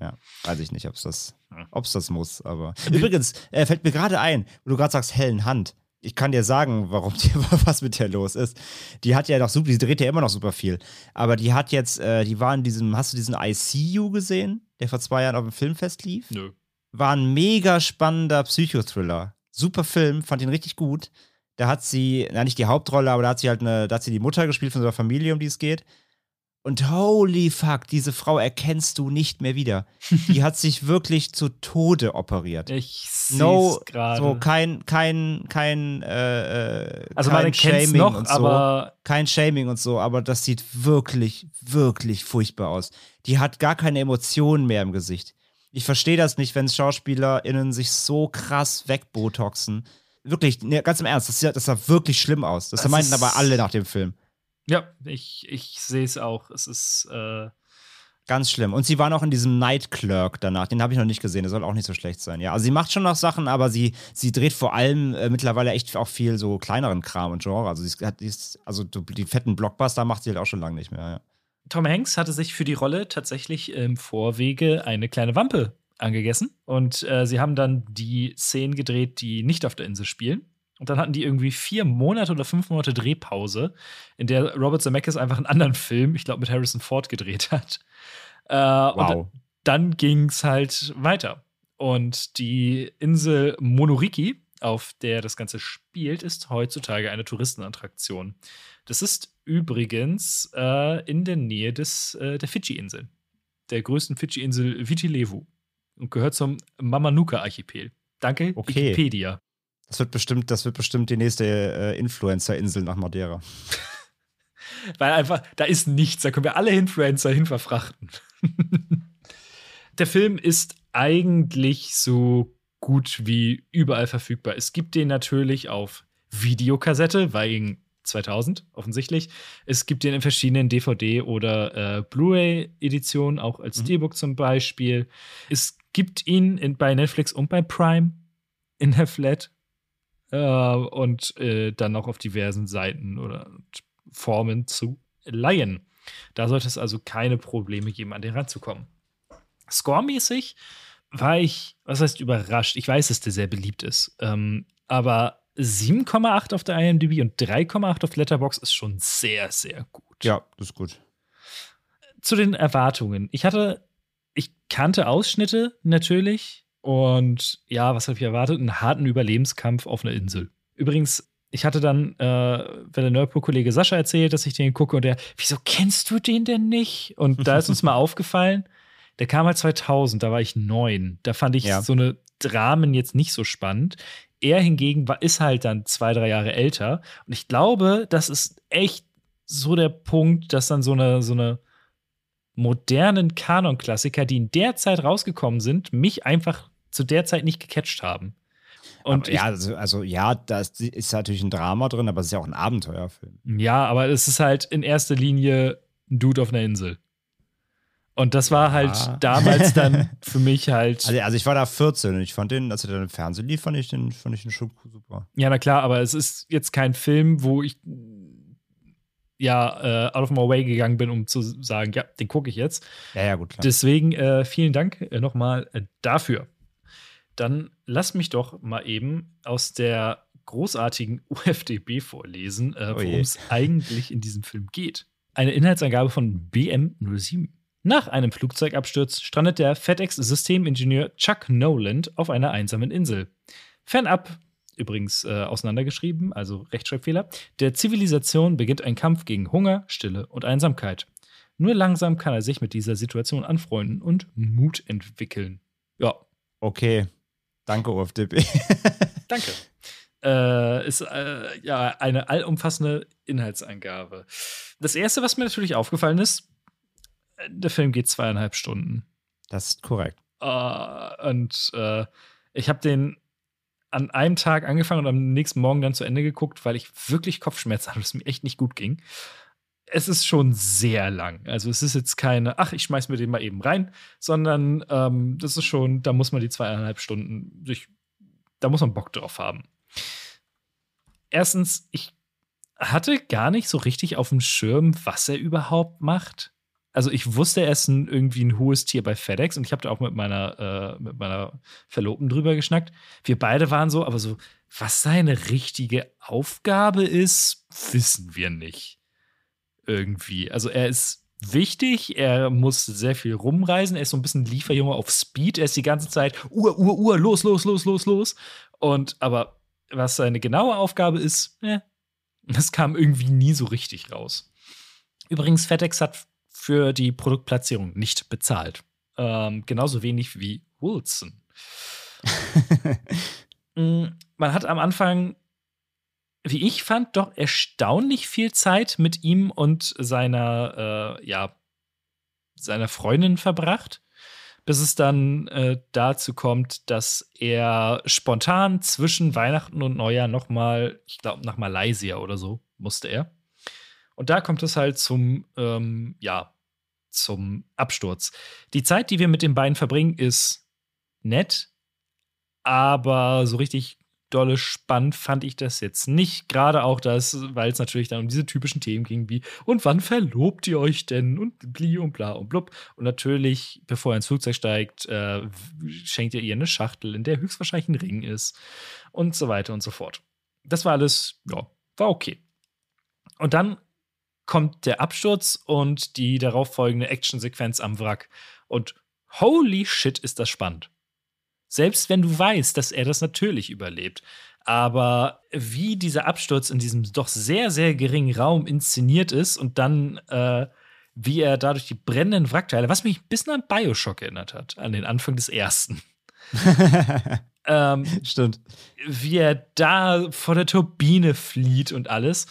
Ja, weiß ich nicht, ob es das, ob's das muss. Aber übrigens, äh, fällt mir gerade ein, wo du gerade sagst, hellen Hand. Ich kann dir sagen, warum die, was mit der los ist. Die hat ja noch super, die dreht ja immer noch super viel. Aber die hat jetzt, äh, die war in diesem, hast du diesen ICU gesehen, der vor zwei Jahren auf dem Filmfest lief? Nö. War ein mega spannender Psychothriller. Super Film, fand ihn richtig gut. Da hat sie, na nicht die Hauptrolle, aber da hat sie halt eine, da hat sie die Mutter gespielt von so einer Familie, um die es geht. Und holy fuck, diese Frau erkennst du nicht mehr wieder. Die hat sich wirklich zu Tode operiert. Ich sehe no, gerade. So kein, kein, kein, äh, äh also kein Shaming noch, und so. Aber kein Shaming und so, aber das sieht wirklich, wirklich furchtbar aus. Die hat gar keine Emotionen mehr im Gesicht. Ich verstehe das nicht, wenn SchauspielerInnen sich so krass wegbotoxen wirklich, ne, ganz im Ernst, das sah, das sah wirklich schlimm aus. Das, das meinten aber alle nach dem Film. Ja, ich, ich sehe es auch. Es ist äh ganz schlimm. Und sie war noch in diesem Night Clerk danach. Den habe ich noch nicht gesehen. Der soll auch nicht so schlecht sein. Ja, also sie macht schon noch Sachen, aber sie, sie dreht vor allem äh, mittlerweile echt auch viel so kleineren Kram und Genre. Also, sie hat, die ist, also die fetten Blockbuster macht sie halt auch schon lange nicht mehr. Ja. Tom Hanks hatte sich für die Rolle tatsächlich im Vorwege eine kleine Wampe angegessen. Und äh, sie haben dann die Szenen gedreht, die nicht auf der Insel spielen. Und dann hatten die irgendwie vier Monate oder fünf Monate Drehpause, in der Robert Zemeckis einfach einen anderen Film, ich glaube mit Harrison Ford, gedreht hat. Äh, wow. Und dann ging es halt weiter. Und die Insel Monoriki, auf der das Ganze spielt, ist heutzutage eine Touristenattraktion. Das ist übrigens äh, in der Nähe des, äh, der Fidschi-Inseln, der größten Fidschi-Insel Viti Levu und gehört zum Mamanuca-Archipel. Danke, okay. Wikipedia. Das wird bestimmt, das wird bestimmt die nächste äh, Influencer-Insel nach Madeira. Weil einfach, da ist nichts, da können wir alle Influencer hin verfrachten. der Film ist eigentlich so gut wie überall verfügbar. Es gibt den natürlich auf Videokassette, weil 2000 offensichtlich. Es gibt den in verschiedenen DVD- oder äh, Blu-ray-Editionen, auch als mhm. Zum Beispiel. Es gibt ihn in, bei Netflix und bei Prime in der Flat äh, und äh, dann auch auf diversen Seiten oder Formen zu leihen. Da sollte es also keine Probleme geben, an den ranzukommen. Score-mäßig war ich, was heißt überrascht? Ich weiß, dass der sehr beliebt ist. Ähm, aber 7,8 auf der IMDb und 3,8 auf Letterbox ist schon sehr, sehr gut. Ja, das ist gut. Zu den Erwartungen. Ich hatte, ich kannte Ausschnitte natürlich und ja, was habe ich erwartet? Einen harten Überlebenskampf auf einer Insel. Übrigens, ich hatte dann, äh, wenn der Nerdpo-Kollege Sascha erzählt, dass ich den gucke und der, wieso kennst du den denn nicht? Und da ist uns mal aufgefallen, der kam halt 2000, da war ich neun. Da fand ich ja. so eine Dramen jetzt nicht so spannend. Er hingegen war, ist halt dann zwei, drei Jahre älter. Und ich glaube, das ist echt so der Punkt, dass dann so eine, so eine modernen Kanon-Klassiker, die in der Zeit rausgekommen sind, mich einfach zu der Zeit nicht gecatcht haben. Und ja, also, also, ja, da ist natürlich ein Drama drin, aber es ist ja auch ein Abenteuerfilm. Ja, aber es ist halt in erster Linie ein Dude auf einer Insel. Und das war halt ja. damals dann für mich halt. Also, also, ich war da 14 und ich fand den, als er dann im Fernsehen lief, fand ich den, fand ich den schon super. Ja, na klar, aber es ist jetzt kein Film, wo ich ja äh, out of my way gegangen bin, um zu sagen, ja, den gucke ich jetzt. Ja, ja, gut, klar. Deswegen äh, vielen Dank äh, nochmal äh, dafür. Dann lass mich doch mal eben aus der großartigen UFDB vorlesen, äh, oh worum es eigentlich in diesem Film geht. Eine Inhaltsangabe von BM07. Nach einem Flugzeugabsturz strandet der FedEx-Systemingenieur Chuck Noland auf einer einsamen Insel. Fernab, übrigens äh, auseinandergeschrieben, also Rechtschreibfehler, der Zivilisation beginnt ein Kampf gegen Hunger, Stille und Einsamkeit. Nur langsam kann er sich mit dieser Situation anfreunden und Mut entwickeln. Ja. Okay. Danke, UFDB. Danke. Äh, ist äh, ja eine allumfassende Inhaltsangabe. Das erste, was mir natürlich aufgefallen ist, der Film geht zweieinhalb Stunden. Das ist korrekt. Uh, und uh, ich habe den an einem Tag angefangen und am nächsten Morgen dann zu Ende geguckt, weil ich wirklich Kopfschmerzen hatte, es mir echt nicht gut ging. Es ist schon sehr lang. Also es ist jetzt keine, ach, ich schmeiß mir den mal eben rein, sondern ähm, das ist schon, da muss man die zweieinhalb Stunden sich, da muss man Bock drauf haben. Erstens, ich hatte gar nicht so richtig auf dem Schirm, was er überhaupt macht also ich wusste, er ist ein, irgendwie ein hohes Tier bei FedEx und ich habe da auch mit meiner, äh, mit meiner Verlobten drüber geschnackt. Wir beide waren so, aber so, was seine richtige Aufgabe ist, wissen wir nicht. Irgendwie. Also er ist wichtig, er muss sehr viel rumreisen, er ist so ein bisschen Lieferjunge auf Speed, er ist die ganze Zeit Uhr, Uhr, Uhr, los, los, los, los, los. Und aber was seine genaue Aufgabe ist, eh, das kam irgendwie nie so richtig raus. Übrigens, FedEx hat für die Produktplatzierung nicht bezahlt. Ähm, genauso wenig wie Wilson. Mm, man hat am Anfang, wie ich fand, doch erstaunlich viel Zeit mit ihm und seiner, äh, ja, seiner Freundin verbracht, bis es dann äh, dazu kommt, dass er spontan zwischen Weihnachten und Neujahr noch mal, ich glaube, nach Malaysia oder so musste er. Und da kommt es halt zum, ähm, ja, zum Absturz. Die Zeit, die wir mit den beiden verbringen, ist nett, aber so richtig dolle spannend fand ich das jetzt nicht. Gerade auch das, weil es natürlich dann um diese typischen Themen ging wie und wann verlobt ihr euch denn und bli und bla und blub. Und natürlich, bevor er ins Flugzeug steigt, äh, schenkt er ihr eine Schachtel, in der höchstwahrscheinlich ein Ring ist und so weiter und so fort. Das war alles, ja, war okay. Und dann kommt der Absturz und die darauffolgende Actionsequenz am Wrack. Und holy shit, ist das spannend. Selbst wenn du weißt, dass er das natürlich überlebt. Aber wie dieser Absturz in diesem doch sehr, sehr geringen Raum inszeniert ist und dann, äh, wie er dadurch die brennenden Wrackteile, was mich ein bisschen an Bioshock erinnert hat, an den Anfang des ersten. ähm, Stimmt. Wie er da vor der Turbine flieht und alles.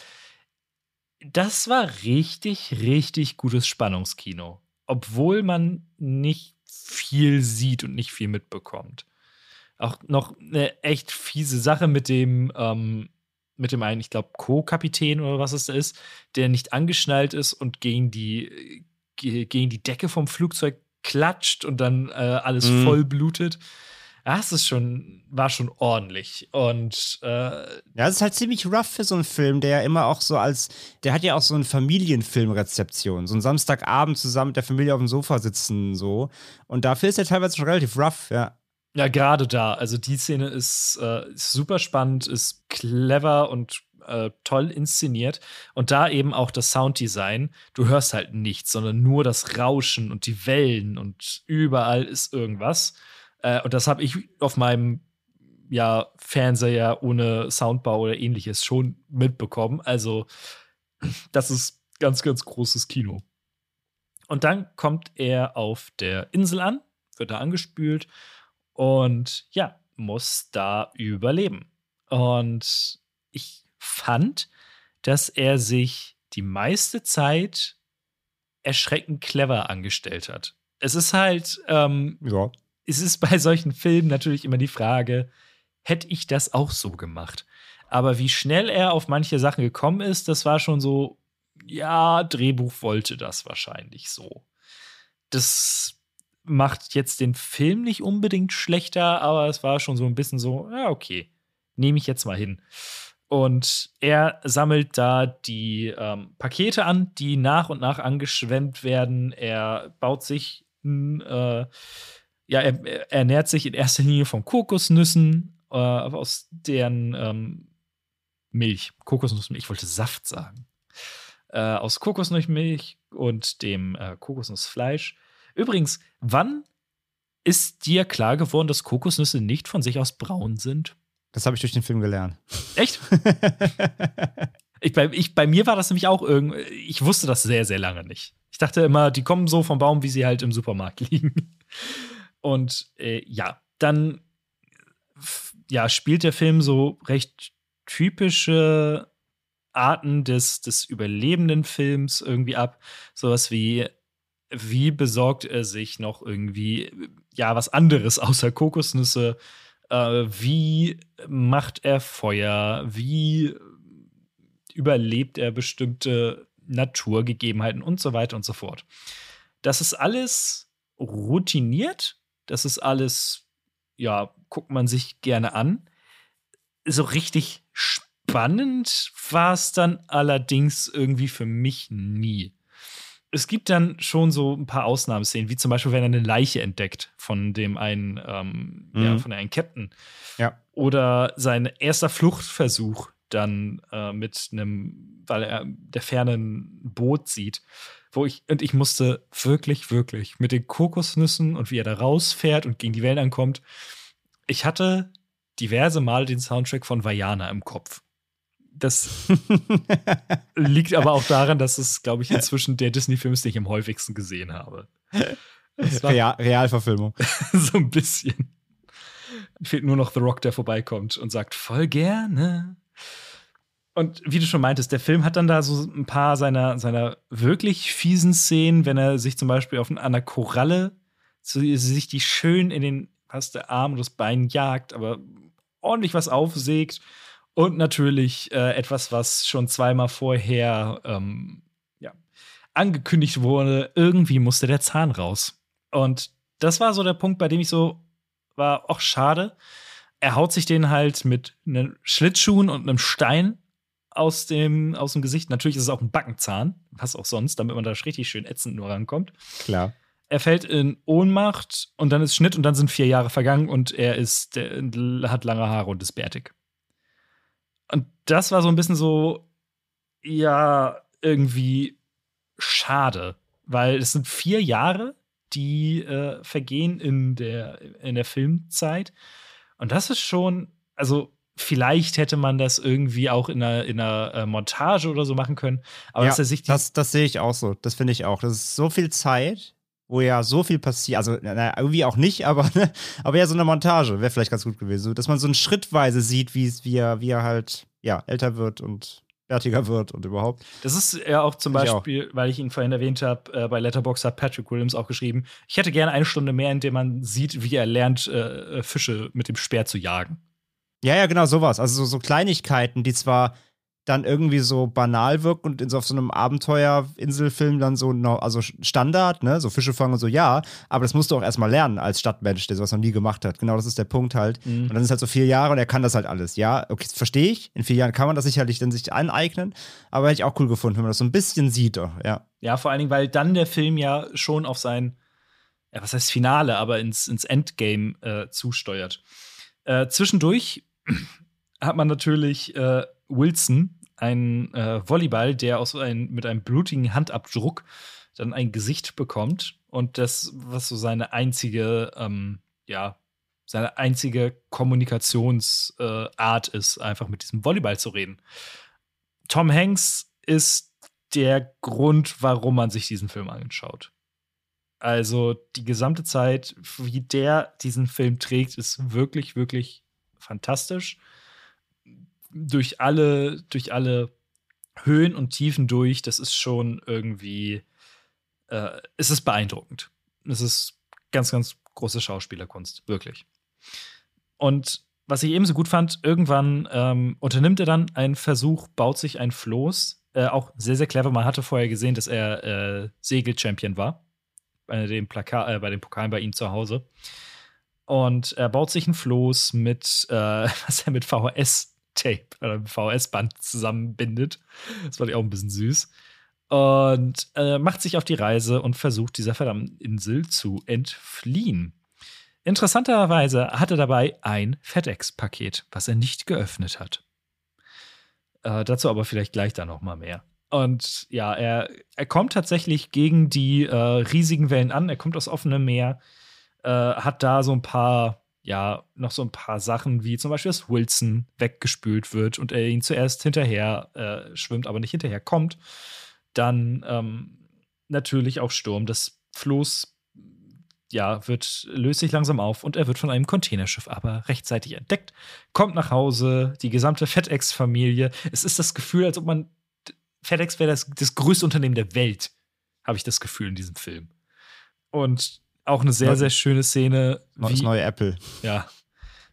Das war richtig, richtig gutes Spannungskino. Obwohl man nicht viel sieht und nicht viel mitbekommt. Auch noch eine echt fiese Sache mit dem, ähm, mit dem einen, ich glaube, Co-Kapitän oder was es da ist, der nicht angeschnallt ist und gegen die, gegen die Decke vom Flugzeug klatscht und dann äh, alles mhm. voll blutet das ist schon, war schon ordentlich. Und äh, ja, es ist halt ziemlich rough für so einen Film, der ja immer auch so als, der hat ja auch so eine Familienfilmrezeption. So einen Samstagabend zusammen mit der Familie auf dem Sofa sitzen, so. Und dafür ist er teilweise schon relativ rough, ja. Ja, gerade da. Also die Szene ist, äh, ist super spannend, ist clever und äh, toll inszeniert. Und da eben auch das Sounddesign. Du hörst halt nichts, sondern nur das Rauschen und die Wellen und überall ist irgendwas. Äh, und das habe ich auf meinem ja, Fernseher ohne Soundbau oder ähnliches schon mitbekommen. Also, das ist ganz, ganz großes Kino. Und dann kommt er auf der Insel an, wird da angespült und ja, muss da überleben. Und ich fand, dass er sich die meiste Zeit erschreckend clever angestellt hat. Es ist halt, ähm, ja es ist bei solchen Filmen natürlich immer die Frage, hätte ich das auch so gemacht? Aber wie schnell er auf manche Sachen gekommen ist, das war schon so, ja, Drehbuch wollte das wahrscheinlich so. Das macht jetzt den Film nicht unbedingt schlechter, aber es war schon so ein bisschen so, ja, okay, nehme ich jetzt mal hin. Und er sammelt da die ähm, Pakete an, die nach und nach angeschwemmt werden. Er baut sich ein äh, ja, er, er, ernährt sich in erster Linie von Kokosnüssen, äh, aus deren ähm, Milch, Kokosnussmilch, ich wollte Saft sagen, äh, aus Kokosnussmilch und dem äh, Kokosnussfleisch. Übrigens, wann ist dir klar geworden, dass Kokosnüsse nicht von sich aus braun sind? Das habe ich durch den Film gelernt. Echt? ich, bei, ich, bei mir war das nämlich auch irgendwie, ich wusste das sehr, sehr lange nicht. Ich dachte immer, die kommen so vom Baum, wie sie halt im Supermarkt liegen. Und äh, ja, dann ja, spielt der Film so recht typische Arten des, des überlebenden Films irgendwie ab. Sowas wie, wie besorgt er sich noch irgendwie, ja, was anderes außer Kokosnüsse? Äh, wie macht er Feuer? Wie überlebt er bestimmte Naturgegebenheiten und so weiter und so fort? Das ist alles routiniert das ist alles, ja, guckt man sich gerne an. So richtig spannend war es dann allerdings irgendwie für mich nie. Es gibt dann schon so ein paar Ausnahmeszenen, wie zum Beispiel, wenn er eine Leiche entdeckt von dem einen, ähm, mhm. ja, von einem Captain. Ja. Oder sein erster Fluchtversuch dann äh, mit einem, weil er der Ferne ein Boot sieht wo ich, und ich musste wirklich, wirklich mit den Kokosnüssen und wie er da rausfährt und gegen die Wellen ankommt. Ich hatte diverse Mal den Soundtrack von Vajana im Kopf. Das liegt aber auch daran, dass es, glaube ich, inzwischen der Disney-Film ist, den ich am häufigsten gesehen habe. Real, Realverfilmung. so ein bisschen. Fehlt nur noch The Rock, der vorbeikommt und sagt, voll gerne. Und wie du schon meintest, der Film hat dann da so ein paar seiner, seiner wirklich fiesen Szenen, wenn er sich zum Beispiel auf einer Koralle so, sich die schön in den was der Arm und das Bein jagt, aber ordentlich was aufsägt. Und natürlich äh, etwas, was schon zweimal vorher ähm, ja, angekündigt wurde, irgendwie musste der Zahn raus. Und das war so der Punkt, bei dem ich so war, auch schade. er haut sich den halt mit einem Schlittschuhen und einem Stein aus dem, aus dem Gesicht. Natürlich ist es auch ein Backenzahn, was auch sonst, damit man da richtig schön ätzend nur rankommt. Klar. Er fällt in Ohnmacht und dann ist Schnitt und dann sind vier Jahre vergangen und er ist, der, hat lange Haare und ist bärtig. Und das war so ein bisschen so, ja, irgendwie schade, weil es sind vier Jahre, die äh, vergehen in der, in der Filmzeit. Und das ist schon, also vielleicht hätte man das irgendwie auch in einer, in einer äh, Montage oder so machen können. Aber ja, sich das, das sehe ich auch so. Das finde ich auch. Das ist so viel Zeit, wo ja so viel passiert. Also, na, irgendwie auch nicht, aber, ne, aber ja, so eine Montage wäre vielleicht ganz gut gewesen. Dass man so einen schrittweise sieht, wie, wie, er, wie er halt ja, älter wird und fertiger wird und überhaupt. Das ist ja auch zum Beispiel, auch. weil ich ihn vorhin erwähnt habe, äh, bei Letterboxd hat Patrick Williams auch geschrieben, ich hätte gerne eine Stunde mehr, in der man sieht, wie er lernt, äh, Fische mit dem Speer zu jagen. Ja, ja, genau, sowas. Also so, so Kleinigkeiten, die zwar dann irgendwie so banal wirkt und in so auf so einem Abenteuerinselfilm dann so, also Standard, ne, so Fische fangen und so, ja, aber das musst du auch erstmal lernen als Stadtmensch, der sowas noch nie gemacht hat. Genau, das ist der Punkt halt. Mhm. Und dann ist halt so vier Jahre und er kann das halt alles. Ja, okay, verstehe ich. In vier Jahren kann man das sicherlich dann sich aneignen, aber hätte ich auch cool gefunden, wenn man das so ein bisschen sieht, doch, ja. Ja, vor allen Dingen, weil dann der Film ja schon auf sein, ja, was heißt Finale, aber ins, ins Endgame äh, zusteuert. Äh, zwischendurch hat man natürlich äh, Wilson, ein äh, Volleyball, der aus ein, mit einem blutigen Handabdruck dann ein Gesicht bekommt und das, was so seine einzige, ähm, ja, seine einzige Kommunikationsart äh, ist, einfach mit diesem Volleyball zu reden. Tom Hanks ist der Grund, warum man sich diesen Film anschaut. Also die gesamte Zeit, wie der diesen Film trägt, ist wirklich, wirklich fantastisch durch alle, durch alle Höhen und Tiefen durch, das ist schon irgendwie, äh, es ist beeindruckend. Es ist ganz, ganz große Schauspielerkunst, wirklich. Und was ich ebenso gut fand, irgendwann ähm, unternimmt er dann einen Versuch, baut sich ein Floß. Äh, auch sehr, sehr clever. Man hatte vorher gesehen, dass er äh, Segel-Champion war. Bei den, Plaka äh, bei den Pokalen bei ihm zu Hause. Und er baut sich ein Floß mit, äh, was er mit VHS Tape oder VS-Band zusammenbindet. Das fand ich auch ein bisschen süß. Und äh, macht sich auf die Reise und versucht, dieser verdammten Insel zu entfliehen. Interessanterweise hat er dabei ein FedEx-Paket, was er nicht geöffnet hat. Äh, dazu aber vielleicht gleich da noch mal mehr. Und ja, er, er kommt tatsächlich gegen die äh, riesigen Wellen an. Er kommt aus offenem Meer, äh, hat da so ein paar ja noch so ein paar Sachen, wie zum Beispiel, dass Wilson weggespült wird und er ihn zuerst hinterher äh, schwimmt, aber nicht hinterher kommt. Dann ähm, natürlich auch Sturm. Das Floß ja, wird, löst sich langsam auf und er wird von einem Containerschiff aber rechtzeitig entdeckt, kommt nach Hause, die gesamte FedEx-Familie. Es ist das Gefühl, als ob man FedEx wäre das, das größte Unternehmen der Welt, habe ich das Gefühl in diesem Film. Und auch eine sehr, sehr schöne Szene. Wie, das neue Apple. Ja.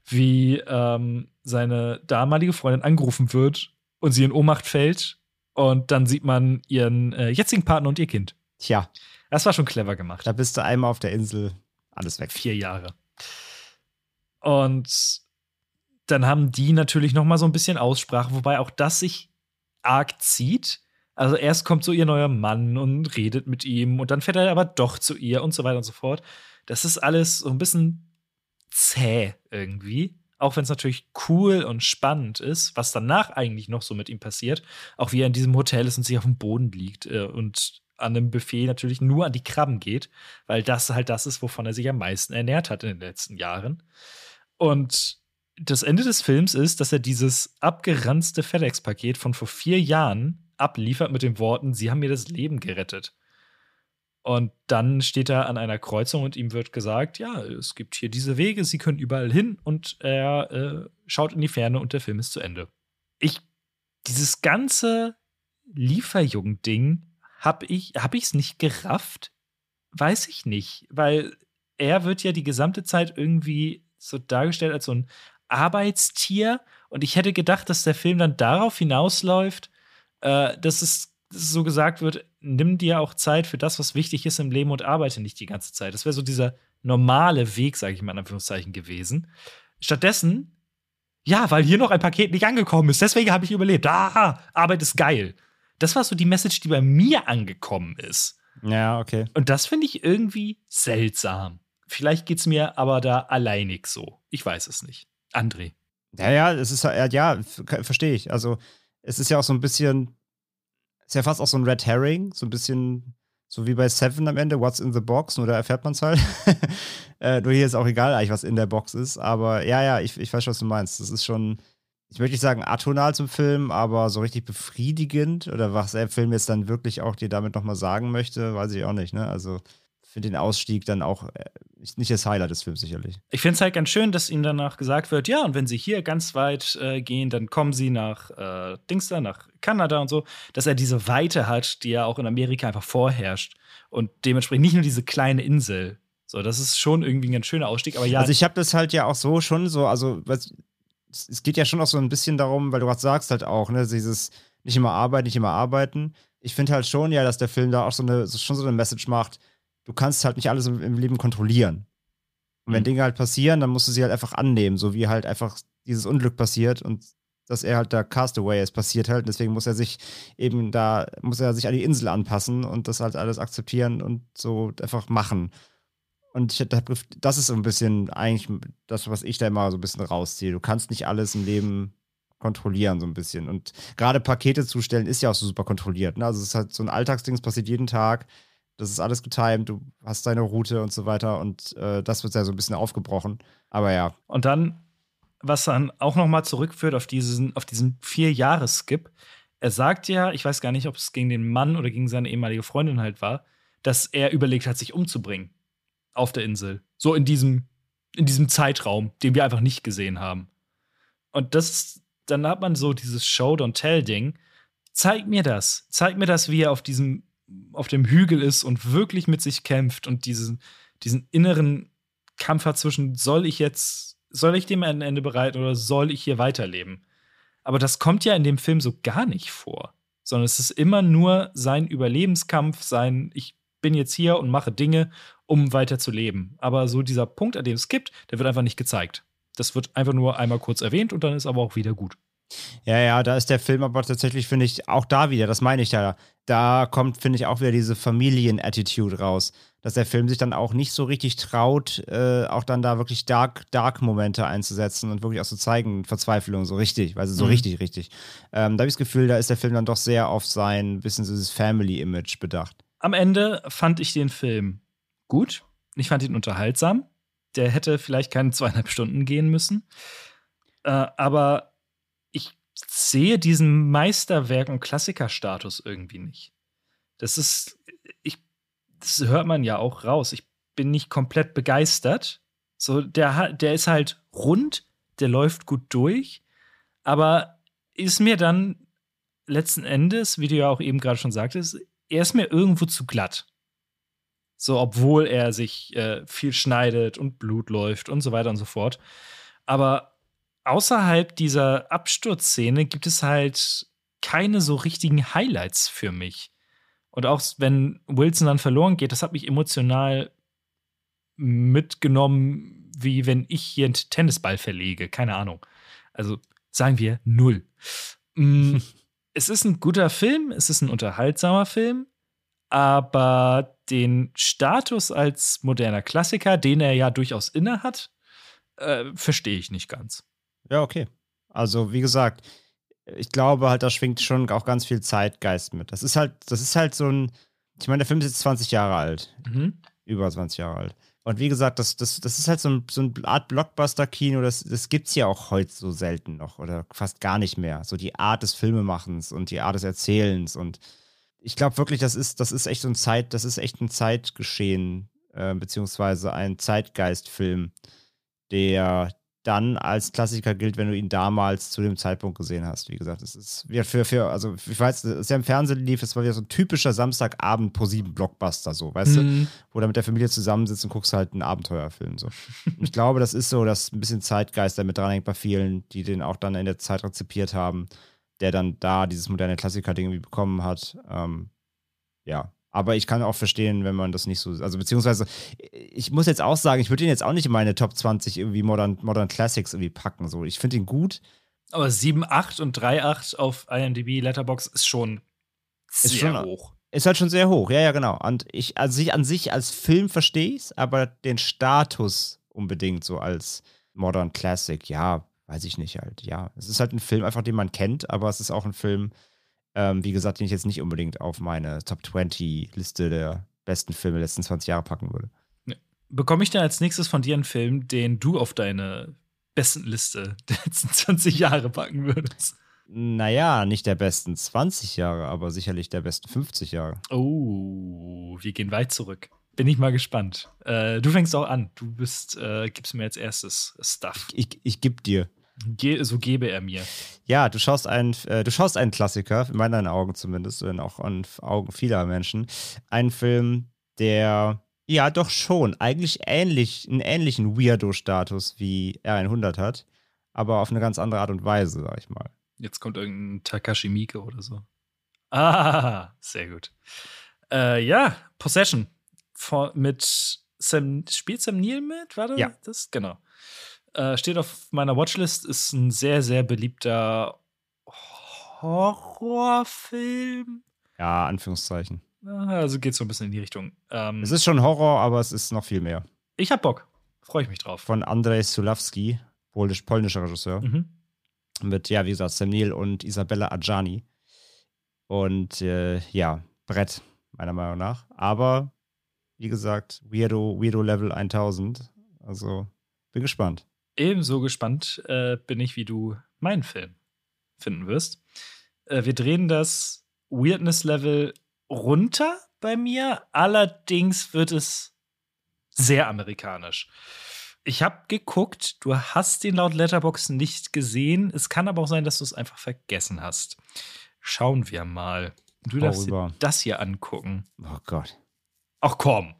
Wie ähm, seine damalige Freundin angerufen wird und sie in Ohnmacht fällt. Und dann sieht man ihren äh, jetzigen Partner und ihr Kind. Tja. Das war schon clever gemacht. Da bist du einmal auf der Insel, alles weg. Vier Jahre. Und dann haben die natürlich noch mal so ein bisschen Aussprache, wobei auch das sich arg zieht. Also erst kommt so ihr neuer Mann und redet mit ihm und dann fährt er aber doch zu ihr und so weiter und so fort. Das ist alles so ein bisschen zäh irgendwie. Auch wenn es natürlich cool und spannend ist, was danach eigentlich noch so mit ihm passiert. Auch wie er in diesem Hotel ist und sich auf dem Boden liegt äh, und an einem Buffet natürlich nur an die Krabben geht, weil das halt das ist, wovon er sich am meisten ernährt hat in den letzten Jahren. Und das Ende des Films ist, dass er dieses abgeranzte FedEx-Paket von vor vier Jahren abliefert mit den Worten, Sie haben mir das Leben gerettet. Und dann steht er an einer Kreuzung und ihm wird gesagt, ja, es gibt hier diese Wege, Sie können überall hin und er äh, schaut in die Ferne und der Film ist zu Ende. Ich, dieses ganze Lieferjung-Ding, hab ich, hab ich's nicht gerafft? Weiß ich nicht, weil er wird ja die gesamte Zeit irgendwie so dargestellt als so ein Arbeitstier und ich hätte gedacht, dass der Film dann darauf hinausläuft, äh, dass, es, so gesagt wird, nimm dir auch Zeit für das, was wichtig ist im Leben und arbeite nicht die ganze Zeit. Das wäre so dieser normale Weg, sage ich mal in Anführungszeichen, gewesen. Stattdessen Ja, weil hier noch ein Paket nicht angekommen ist. Deswegen habe ich überlebt. Ah, Arbeit ist geil. Das war so die Message, die bei mir angekommen ist. Ja, okay. Und das finde ich irgendwie seltsam. Vielleicht geht es mir aber da alleinig so. Ich weiß es nicht. André. Ja, ja, es ist ja, ja, verstehe ich. Also, es ist ja auch so ein bisschen, ist ja fast auch so ein Red Herring, so ein bisschen so wie bei Seven am Ende, What's in the Box, nur da erfährt man es halt. äh, nur hier ist auch egal eigentlich, was in der Box ist. Aber ja, ja, ich, ich weiß schon, was du meinst. Das ist schon, ich möchte nicht sagen atonal zum Film, aber so richtig befriedigend oder was der Film jetzt dann wirklich auch dir damit nochmal sagen möchte, weiß ich auch nicht. Ne? Also finde den Ausstieg dann auch äh, nicht das Highlight des Films sicherlich. Ich finde es halt ganz schön, dass ihm danach gesagt wird, ja, und wenn sie hier ganz weit äh, gehen, dann kommen sie nach äh, Dingster, nach Kanada und so, dass er diese Weite hat, die ja auch in Amerika einfach vorherrscht und dementsprechend nicht nur diese kleine Insel. So, das ist schon irgendwie ein ganz schöner Ausstieg, aber ja. Also ich habe das halt ja auch so schon so, also was, es geht ja schon auch so ein bisschen darum, weil du gerade sagst halt auch, ne, dieses nicht immer arbeiten, nicht immer arbeiten. Ich finde halt schon ja, dass der Film da auch so eine, schon so eine Message macht, du kannst halt nicht alles im, im Leben kontrollieren. Und wenn mhm. Dinge halt passieren, dann musst du sie halt einfach annehmen, so wie halt einfach dieses Unglück passiert und dass er halt da Castaway ist, passiert halt. Deswegen muss er sich eben da, muss er sich an die Insel anpassen und das halt alles akzeptieren und so einfach machen. Und ich, das ist so ein bisschen eigentlich das, was ich da immer so ein bisschen rausziehe. Du kannst nicht alles im Leben kontrollieren, so ein bisschen. Und gerade Pakete zustellen ist ja auch so super kontrolliert. Ne? Also es ist halt so ein Alltagsding, es passiert jeden Tag. Das ist alles getimed, du hast deine Route und so weiter und äh, das wird ja so ein bisschen aufgebrochen. Aber ja. Und dann, was dann auch nochmal zurückführt auf diesen, auf diesen Vier-Jahres-Skip. Er sagt ja, ich weiß gar nicht, ob es gegen den Mann oder gegen seine ehemalige Freundin halt war, dass er überlegt hat, sich umzubringen auf der Insel. So in diesem, in diesem Zeitraum, den wir einfach nicht gesehen haben. Und das ist, dann hat man so dieses Show-Don't-Tell-Ding. Zeig mir das. Zeig mir das, wie er auf diesem auf dem Hügel ist und wirklich mit sich kämpft und diesen, diesen inneren Kampf hat zwischen, soll ich jetzt, soll ich dem ein Ende bereiten oder soll ich hier weiterleben? Aber das kommt ja in dem Film so gar nicht vor, sondern es ist immer nur sein Überlebenskampf, sein, ich bin jetzt hier und mache Dinge, um weiter zu leben. Aber so dieser Punkt, an dem es gibt, der wird einfach nicht gezeigt. Das wird einfach nur einmal kurz erwähnt und dann ist aber auch wieder gut. Ja, ja, da ist der Film aber tatsächlich, finde ich, auch da wieder, das meine ich ja, da kommt, finde ich, auch wieder diese Familien-Attitude raus. Dass der Film sich dann auch nicht so richtig traut, äh, auch dann da wirklich Dark, Dark-Momente einzusetzen und wirklich auch zu so zeigen, Verzweiflung, so richtig, also so mhm. richtig, richtig. Ähm, da habe ich das Gefühl, da ist der Film dann doch sehr auf sein bisschen so dieses Family-Image bedacht. Am Ende fand ich den Film gut. Ich fand ihn unterhaltsam. Der hätte vielleicht keine zweieinhalb Stunden gehen müssen. Äh, aber sehe diesen Meisterwerk und Klassikerstatus irgendwie nicht. Das ist, ich, das hört man ja auch raus. Ich bin nicht komplett begeistert. So, der, der ist halt rund, der läuft gut durch, aber ist mir dann letzten Endes, wie du ja auch eben gerade schon sagtest, er ist mir irgendwo zu glatt. So, obwohl er sich äh, viel schneidet und Blut läuft und so weiter und so fort. Aber außerhalb dieser Absturzszene gibt es halt keine so richtigen Highlights für mich. Und auch wenn Wilson dann verloren geht, das hat mich emotional mitgenommen, wie wenn ich hier einen Tennisball verlege. Keine Ahnung. Also sagen wir null. Mm, es ist ein guter Film, es ist ein unterhaltsamer Film, aber den Status als moderner Klassiker, den er ja durchaus inne hat, äh, verstehe ich nicht ganz. Ja, okay. Also, wie gesagt, ich glaube halt, da schwingt schon auch ganz viel Zeitgeist mit. Das ist halt, das ist halt so ein, ich meine, der Film ist jetzt 20 Jahre alt. Mhm. Über 20 Jahre alt. Und wie gesagt, das, das, das ist halt so, ein, so eine Art Blockbuster-Kino, das, das gibt es ja auch heute so selten noch oder fast gar nicht mehr. So die Art des Filmemachens und die Art des Erzählens. Und ich glaube wirklich, das ist, das ist echt so ein Zeit, das ist echt ein Zeitgeschehen, äh, beziehungsweise ein Zeitgeistfilm, der, dann als Klassiker gilt, wenn du ihn damals zu dem Zeitpunkt gesehen hast. Wie gesagt, es ist wieder für, für, also ich weiß, es ist ja im Fernsehen lief, es war wieder so ein typischer Samstagabend pro sieben Blockbuster, so, weißt mhm. du? Wo du mit der Familie zusammensitzt und guckst halt einen Abenteuerfilm. So. ich glaube, das ist so, dass ein bisschen Zeitgeist damit dranhängt bei vielen, die den auch dann in der Zeit rezipiert haben, der dann da dieses moderne Klassiker-Ding irgendwie bekommen hat. Ähm, ja, Aber ich kann auch verstehen, wenn man das nicht so. Also, beziehungsweise, ich muss jetzt auch sagen, ich würde ihn jetzt auch nicht in meine Top 20 irgendwie Modern, Modern Classics irgendwie packen. So. Ich finde ihn gut. Aber 7,8 und 3,8 auf IMDb Letterbox ist schon sehr Ist schon- hoch. Ist halt schon sehr hoch, ja, ja, genau. Und ich, also ich an sich als Film verstehe ich es, aber den Status unbedingt so als Modern Classic, ja, weiß ich nicht halt, ja. Es ist halt ein Film einfach, den man kennt, aber es ist auch ein Film, ähm, wie gesagt, den ich jetzt nicht unbedingt auf meine Top 20 Liste der besten Filme der letzten 20 Jahre packen würde. Bekomme ich denn als nächstes von dir einen Film, den du auf deine besten Liste der letzten 20 Jahre packen würdest? Naja, nicht der besten 20 Jahre, aber sicherlich der besten 50 Jahre. Oh, wir gehen weit zurück. Bin ich mal gespannt. Äh, du fängst auch an. Du bist, äh, gibst mir als erstes Stuff. Ich, ich geb dir. Ge so gebe er mir. Ja, du schaust einen, äh, du schaust einen Klassiker, in meinen Augen zumindest, und auch in Augen vieler Menschen. Einen Film, der ja doch schon eigentlich ähnlich, einen ähnlichen Weirdo-Status wie R100 hat, aber auf eine ganz andere Art und Weise, sag ich mal. Jetzt kommt irgendein Takashi Miike oder so. Ah, sehr gut. Äh, ja, Possession. Vor, mit Sam, spielt Sam Neill mit? War das? Ja. Das? Genau. Äh, steht auf meiner Watchlist, ist ein sehr, sehr beliebter Horrorfilm. Ja, Anführungszeichen. Also geht so ein bisschen in die Richtung. Ähm, Es ist schon Horror, aber es ist noch viel mehr. ich hab Bock. Freue ich mich drauf. Von Andrzej Sulawski, polisch, polnischer Regisseur. Mhm. mit, ja, wie gesagt, Sam Neill und Isabella Adjani. Und äh, ja, Brett, meiner Meinung nach. Aber, wie gesagt, Weirdo, Weirdo Level 1000. Also, bin gespannt. Ebenso gespannt äh, bin ich, wie du meinen Film finden wirst. Äh, wir drehen das Weirdness-Level runter bei mir. Allerdings wird es sehr amerikanisch. Ich habe geguckt, du hast den laut Letterbox nicht gesehen. Es kann aber auch sein, dass du es einfach vergessen hast. Schauen wir mal. Du Hau darfst rüber. dir das hier angucken. Oh Gott. Ach komm.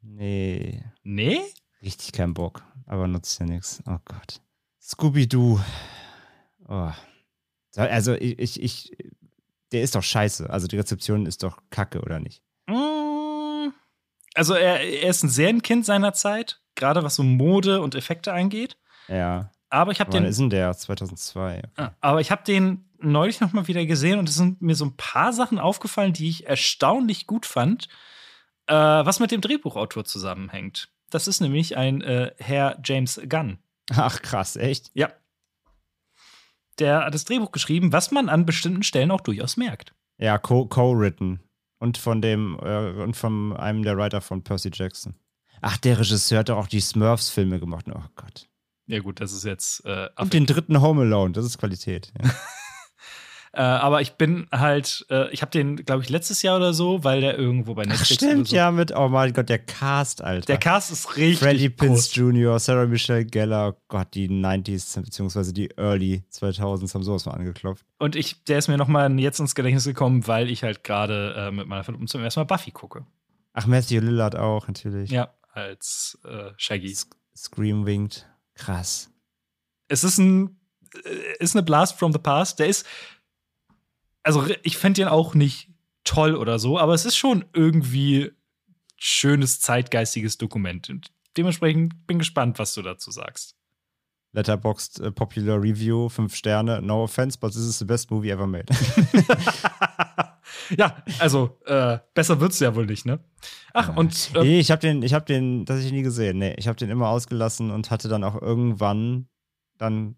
Nee, Nee? Richtig kein Bock. Aber nutzt ja nichts. Oh Gott. Scooby-Doo. Oh. So, Also, ich, ich, ich, der ist doch scheiße. Also, die Rezeption ist doch kacke, oder nicht? Mm, Also er, er ist ein Serienkind seiner Zeit, gerade was so Mode und Effekte angeht. Ja. Aber ich habe den, ist denn der? 2002. Ah, aber ich habe den neulich noch mal wieder gesehen und es sind mir so ein paar Sachen aufgefallen, die ich erstaunlich gut fand, äh, was mit dem Drehbuchautor zusammenhängt. Das ist nämlich ein äh, Herr James Gunn. Ach, krass, echt? Ja. Der hat das Drehbuch geschrieben, was man an bestimmten Stellen auch durchaus merkt. Ja, co- co-written. und von dem, äh, und von einem der Writer von Percy Jackson. Ach, der Regisseur hat doch auch die Smurfs-Filme gemacht. Oh Gott. Ja, gut, das ist jetzt. Äh, Und den dritten Home Alone, das ist Qualität. Ja. äh, aber ich bin halt, äh, ich habe den, glaube ich, letztes Jahr oder so, weil der irgendwo bei Ach, Netflix stimmt, oder so. ja, mit, oh mein Gott, der Cast, Alter. Der Cast ist richtig Freddie. Prinze Jr., Sarah Michelle Gellar, oh Gott, die 90s, beziehungsweise die Early 2000s haben sowas mal angeklopft. Und ich, der ist mir noch mal jetzt ins Gedächtnis gekommen, weil ich halt gerade äh, mit meiner Verlobten zum ersten Mal Buffy gucke. Ach, Matthew Lillard auch, natürlich. Ja, als äh, Shaggy. Sk- Scream Winged. Krass. Es ist ein äh, ist eine Blast from the Past. Der ist also ich fände den auch nicht toll oder so, aber es ist schon irgendwie schönes zeitgeistiges Dokument. Und dementsprechend bin gespannt, was du dazu sagst. Letterboxd äh, Popular Review, 5 Sterne. No offense, but this is the best movie ever made. ja, also äh, besser wird's ja wohl nicht, ne? Ach, und äh, nee, ich habe den, ich habe den tatsächlich nie gesehen. Nee, ich habe den immer ausgelassen und hatte dann auch irgendwann dann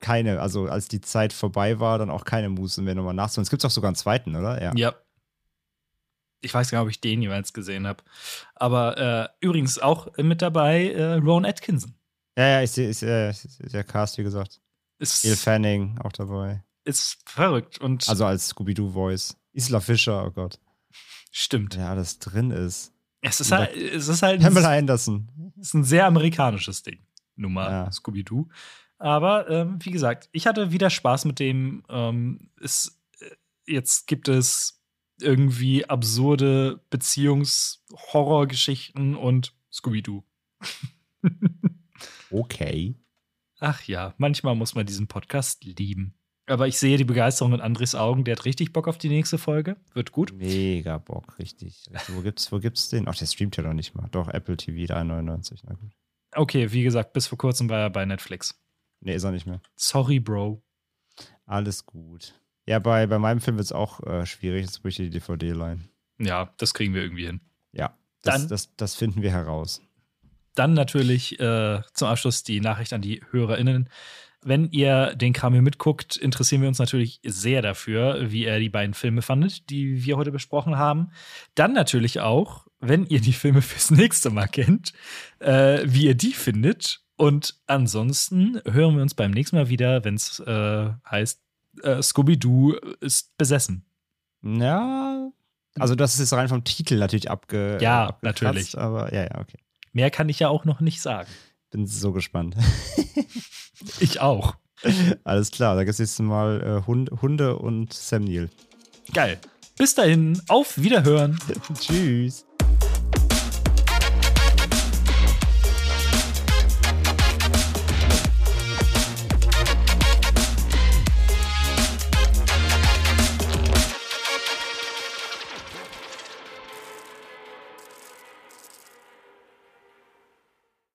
keine, also als die Zeit vorbei war, dann auch keine Muße mehr nochmal nachzuholen. Es gibt auch sogar einen zweiten, oder? Ja. Ja. Ich weiß gar nicht, ob ich den jeweils gesehen habe. Aber äh, übrigens auch mit dabei äh, Ron Atkinson. Ja, ja, ich sehe, ich, äh, der Cast, wie gesagt. Ist, Il Fanning auch dabei. ist verrückt und Also als Scooby-Doo-Voice. Isla Fischer, oh Gott. stimmt. Wer alles drin ist. Es ist halt, es ist halt Pamela Anderson. ist ein sehr amerikanisches Ding. Nummer Ja. Scooby-Doo. Aber ähm, wie gesagt, ich hatte wieder Spaß mit dem. Ähm, es, äh, jetzt gibt es irgendwie absurde Beziehungs-Horrorgeschichten und Scooby-Doo. Okay. Ach ja, manchmal muss man diesen Podcast lieben. Aber ich sehe die Begeisterung in Andres Augen. Der hat richtig Bock auf die nächste Folge. Wird gut. Mega Bock, richtig. Also, wo gibt's, wo gibt's den? Ach, der streamt ja noch nicht mal. Doch, Apple TV 3,99. Na gut. Okay, wie gesagt, bis vor kurzem war er bei Netflix. Nee, ist er nicht mehr. Sorry, Bro. Alles gut. Ja, bei, bei meinem Film wird es auch äh, schwierig. Jetzt ich die DVD leihen. Ja, das kriegen wir irgendwie hin. Ja, das, Dann- das, das finden wir heraus. Dann natürlich äh, zum Abschluss die Nachricht an die HörerInnen. Wenn ihr den Kram hier mitguckt, interessieren wir uns natürlich sehr dafür, wie ihr die beiden Filme fandet, die wir heute besprochen haben. Dann natürlich auch, wenn ihr die Filme fürs nächste Mal kennt, äh, wie ihr die findet. Und ansonsten hören wir uns beim nächsten Mal wieder, wenn es äh, heißt, äh, Scooby-Doo ist besessen. Ja, also das ist jetzt rein vom Titel natürlich abge Ja, abgekratzt, natürlich. Aber ja, ja, okay. Mehr kann ich ja auch noch nicht sagen. Bin so gespannt. Ich auch. Alles klar, da gibt es nächstes Mal äh, Hund, Hunde und Sam Neill. Geil. Bis dahin, auf Wiederhören. Tschüss.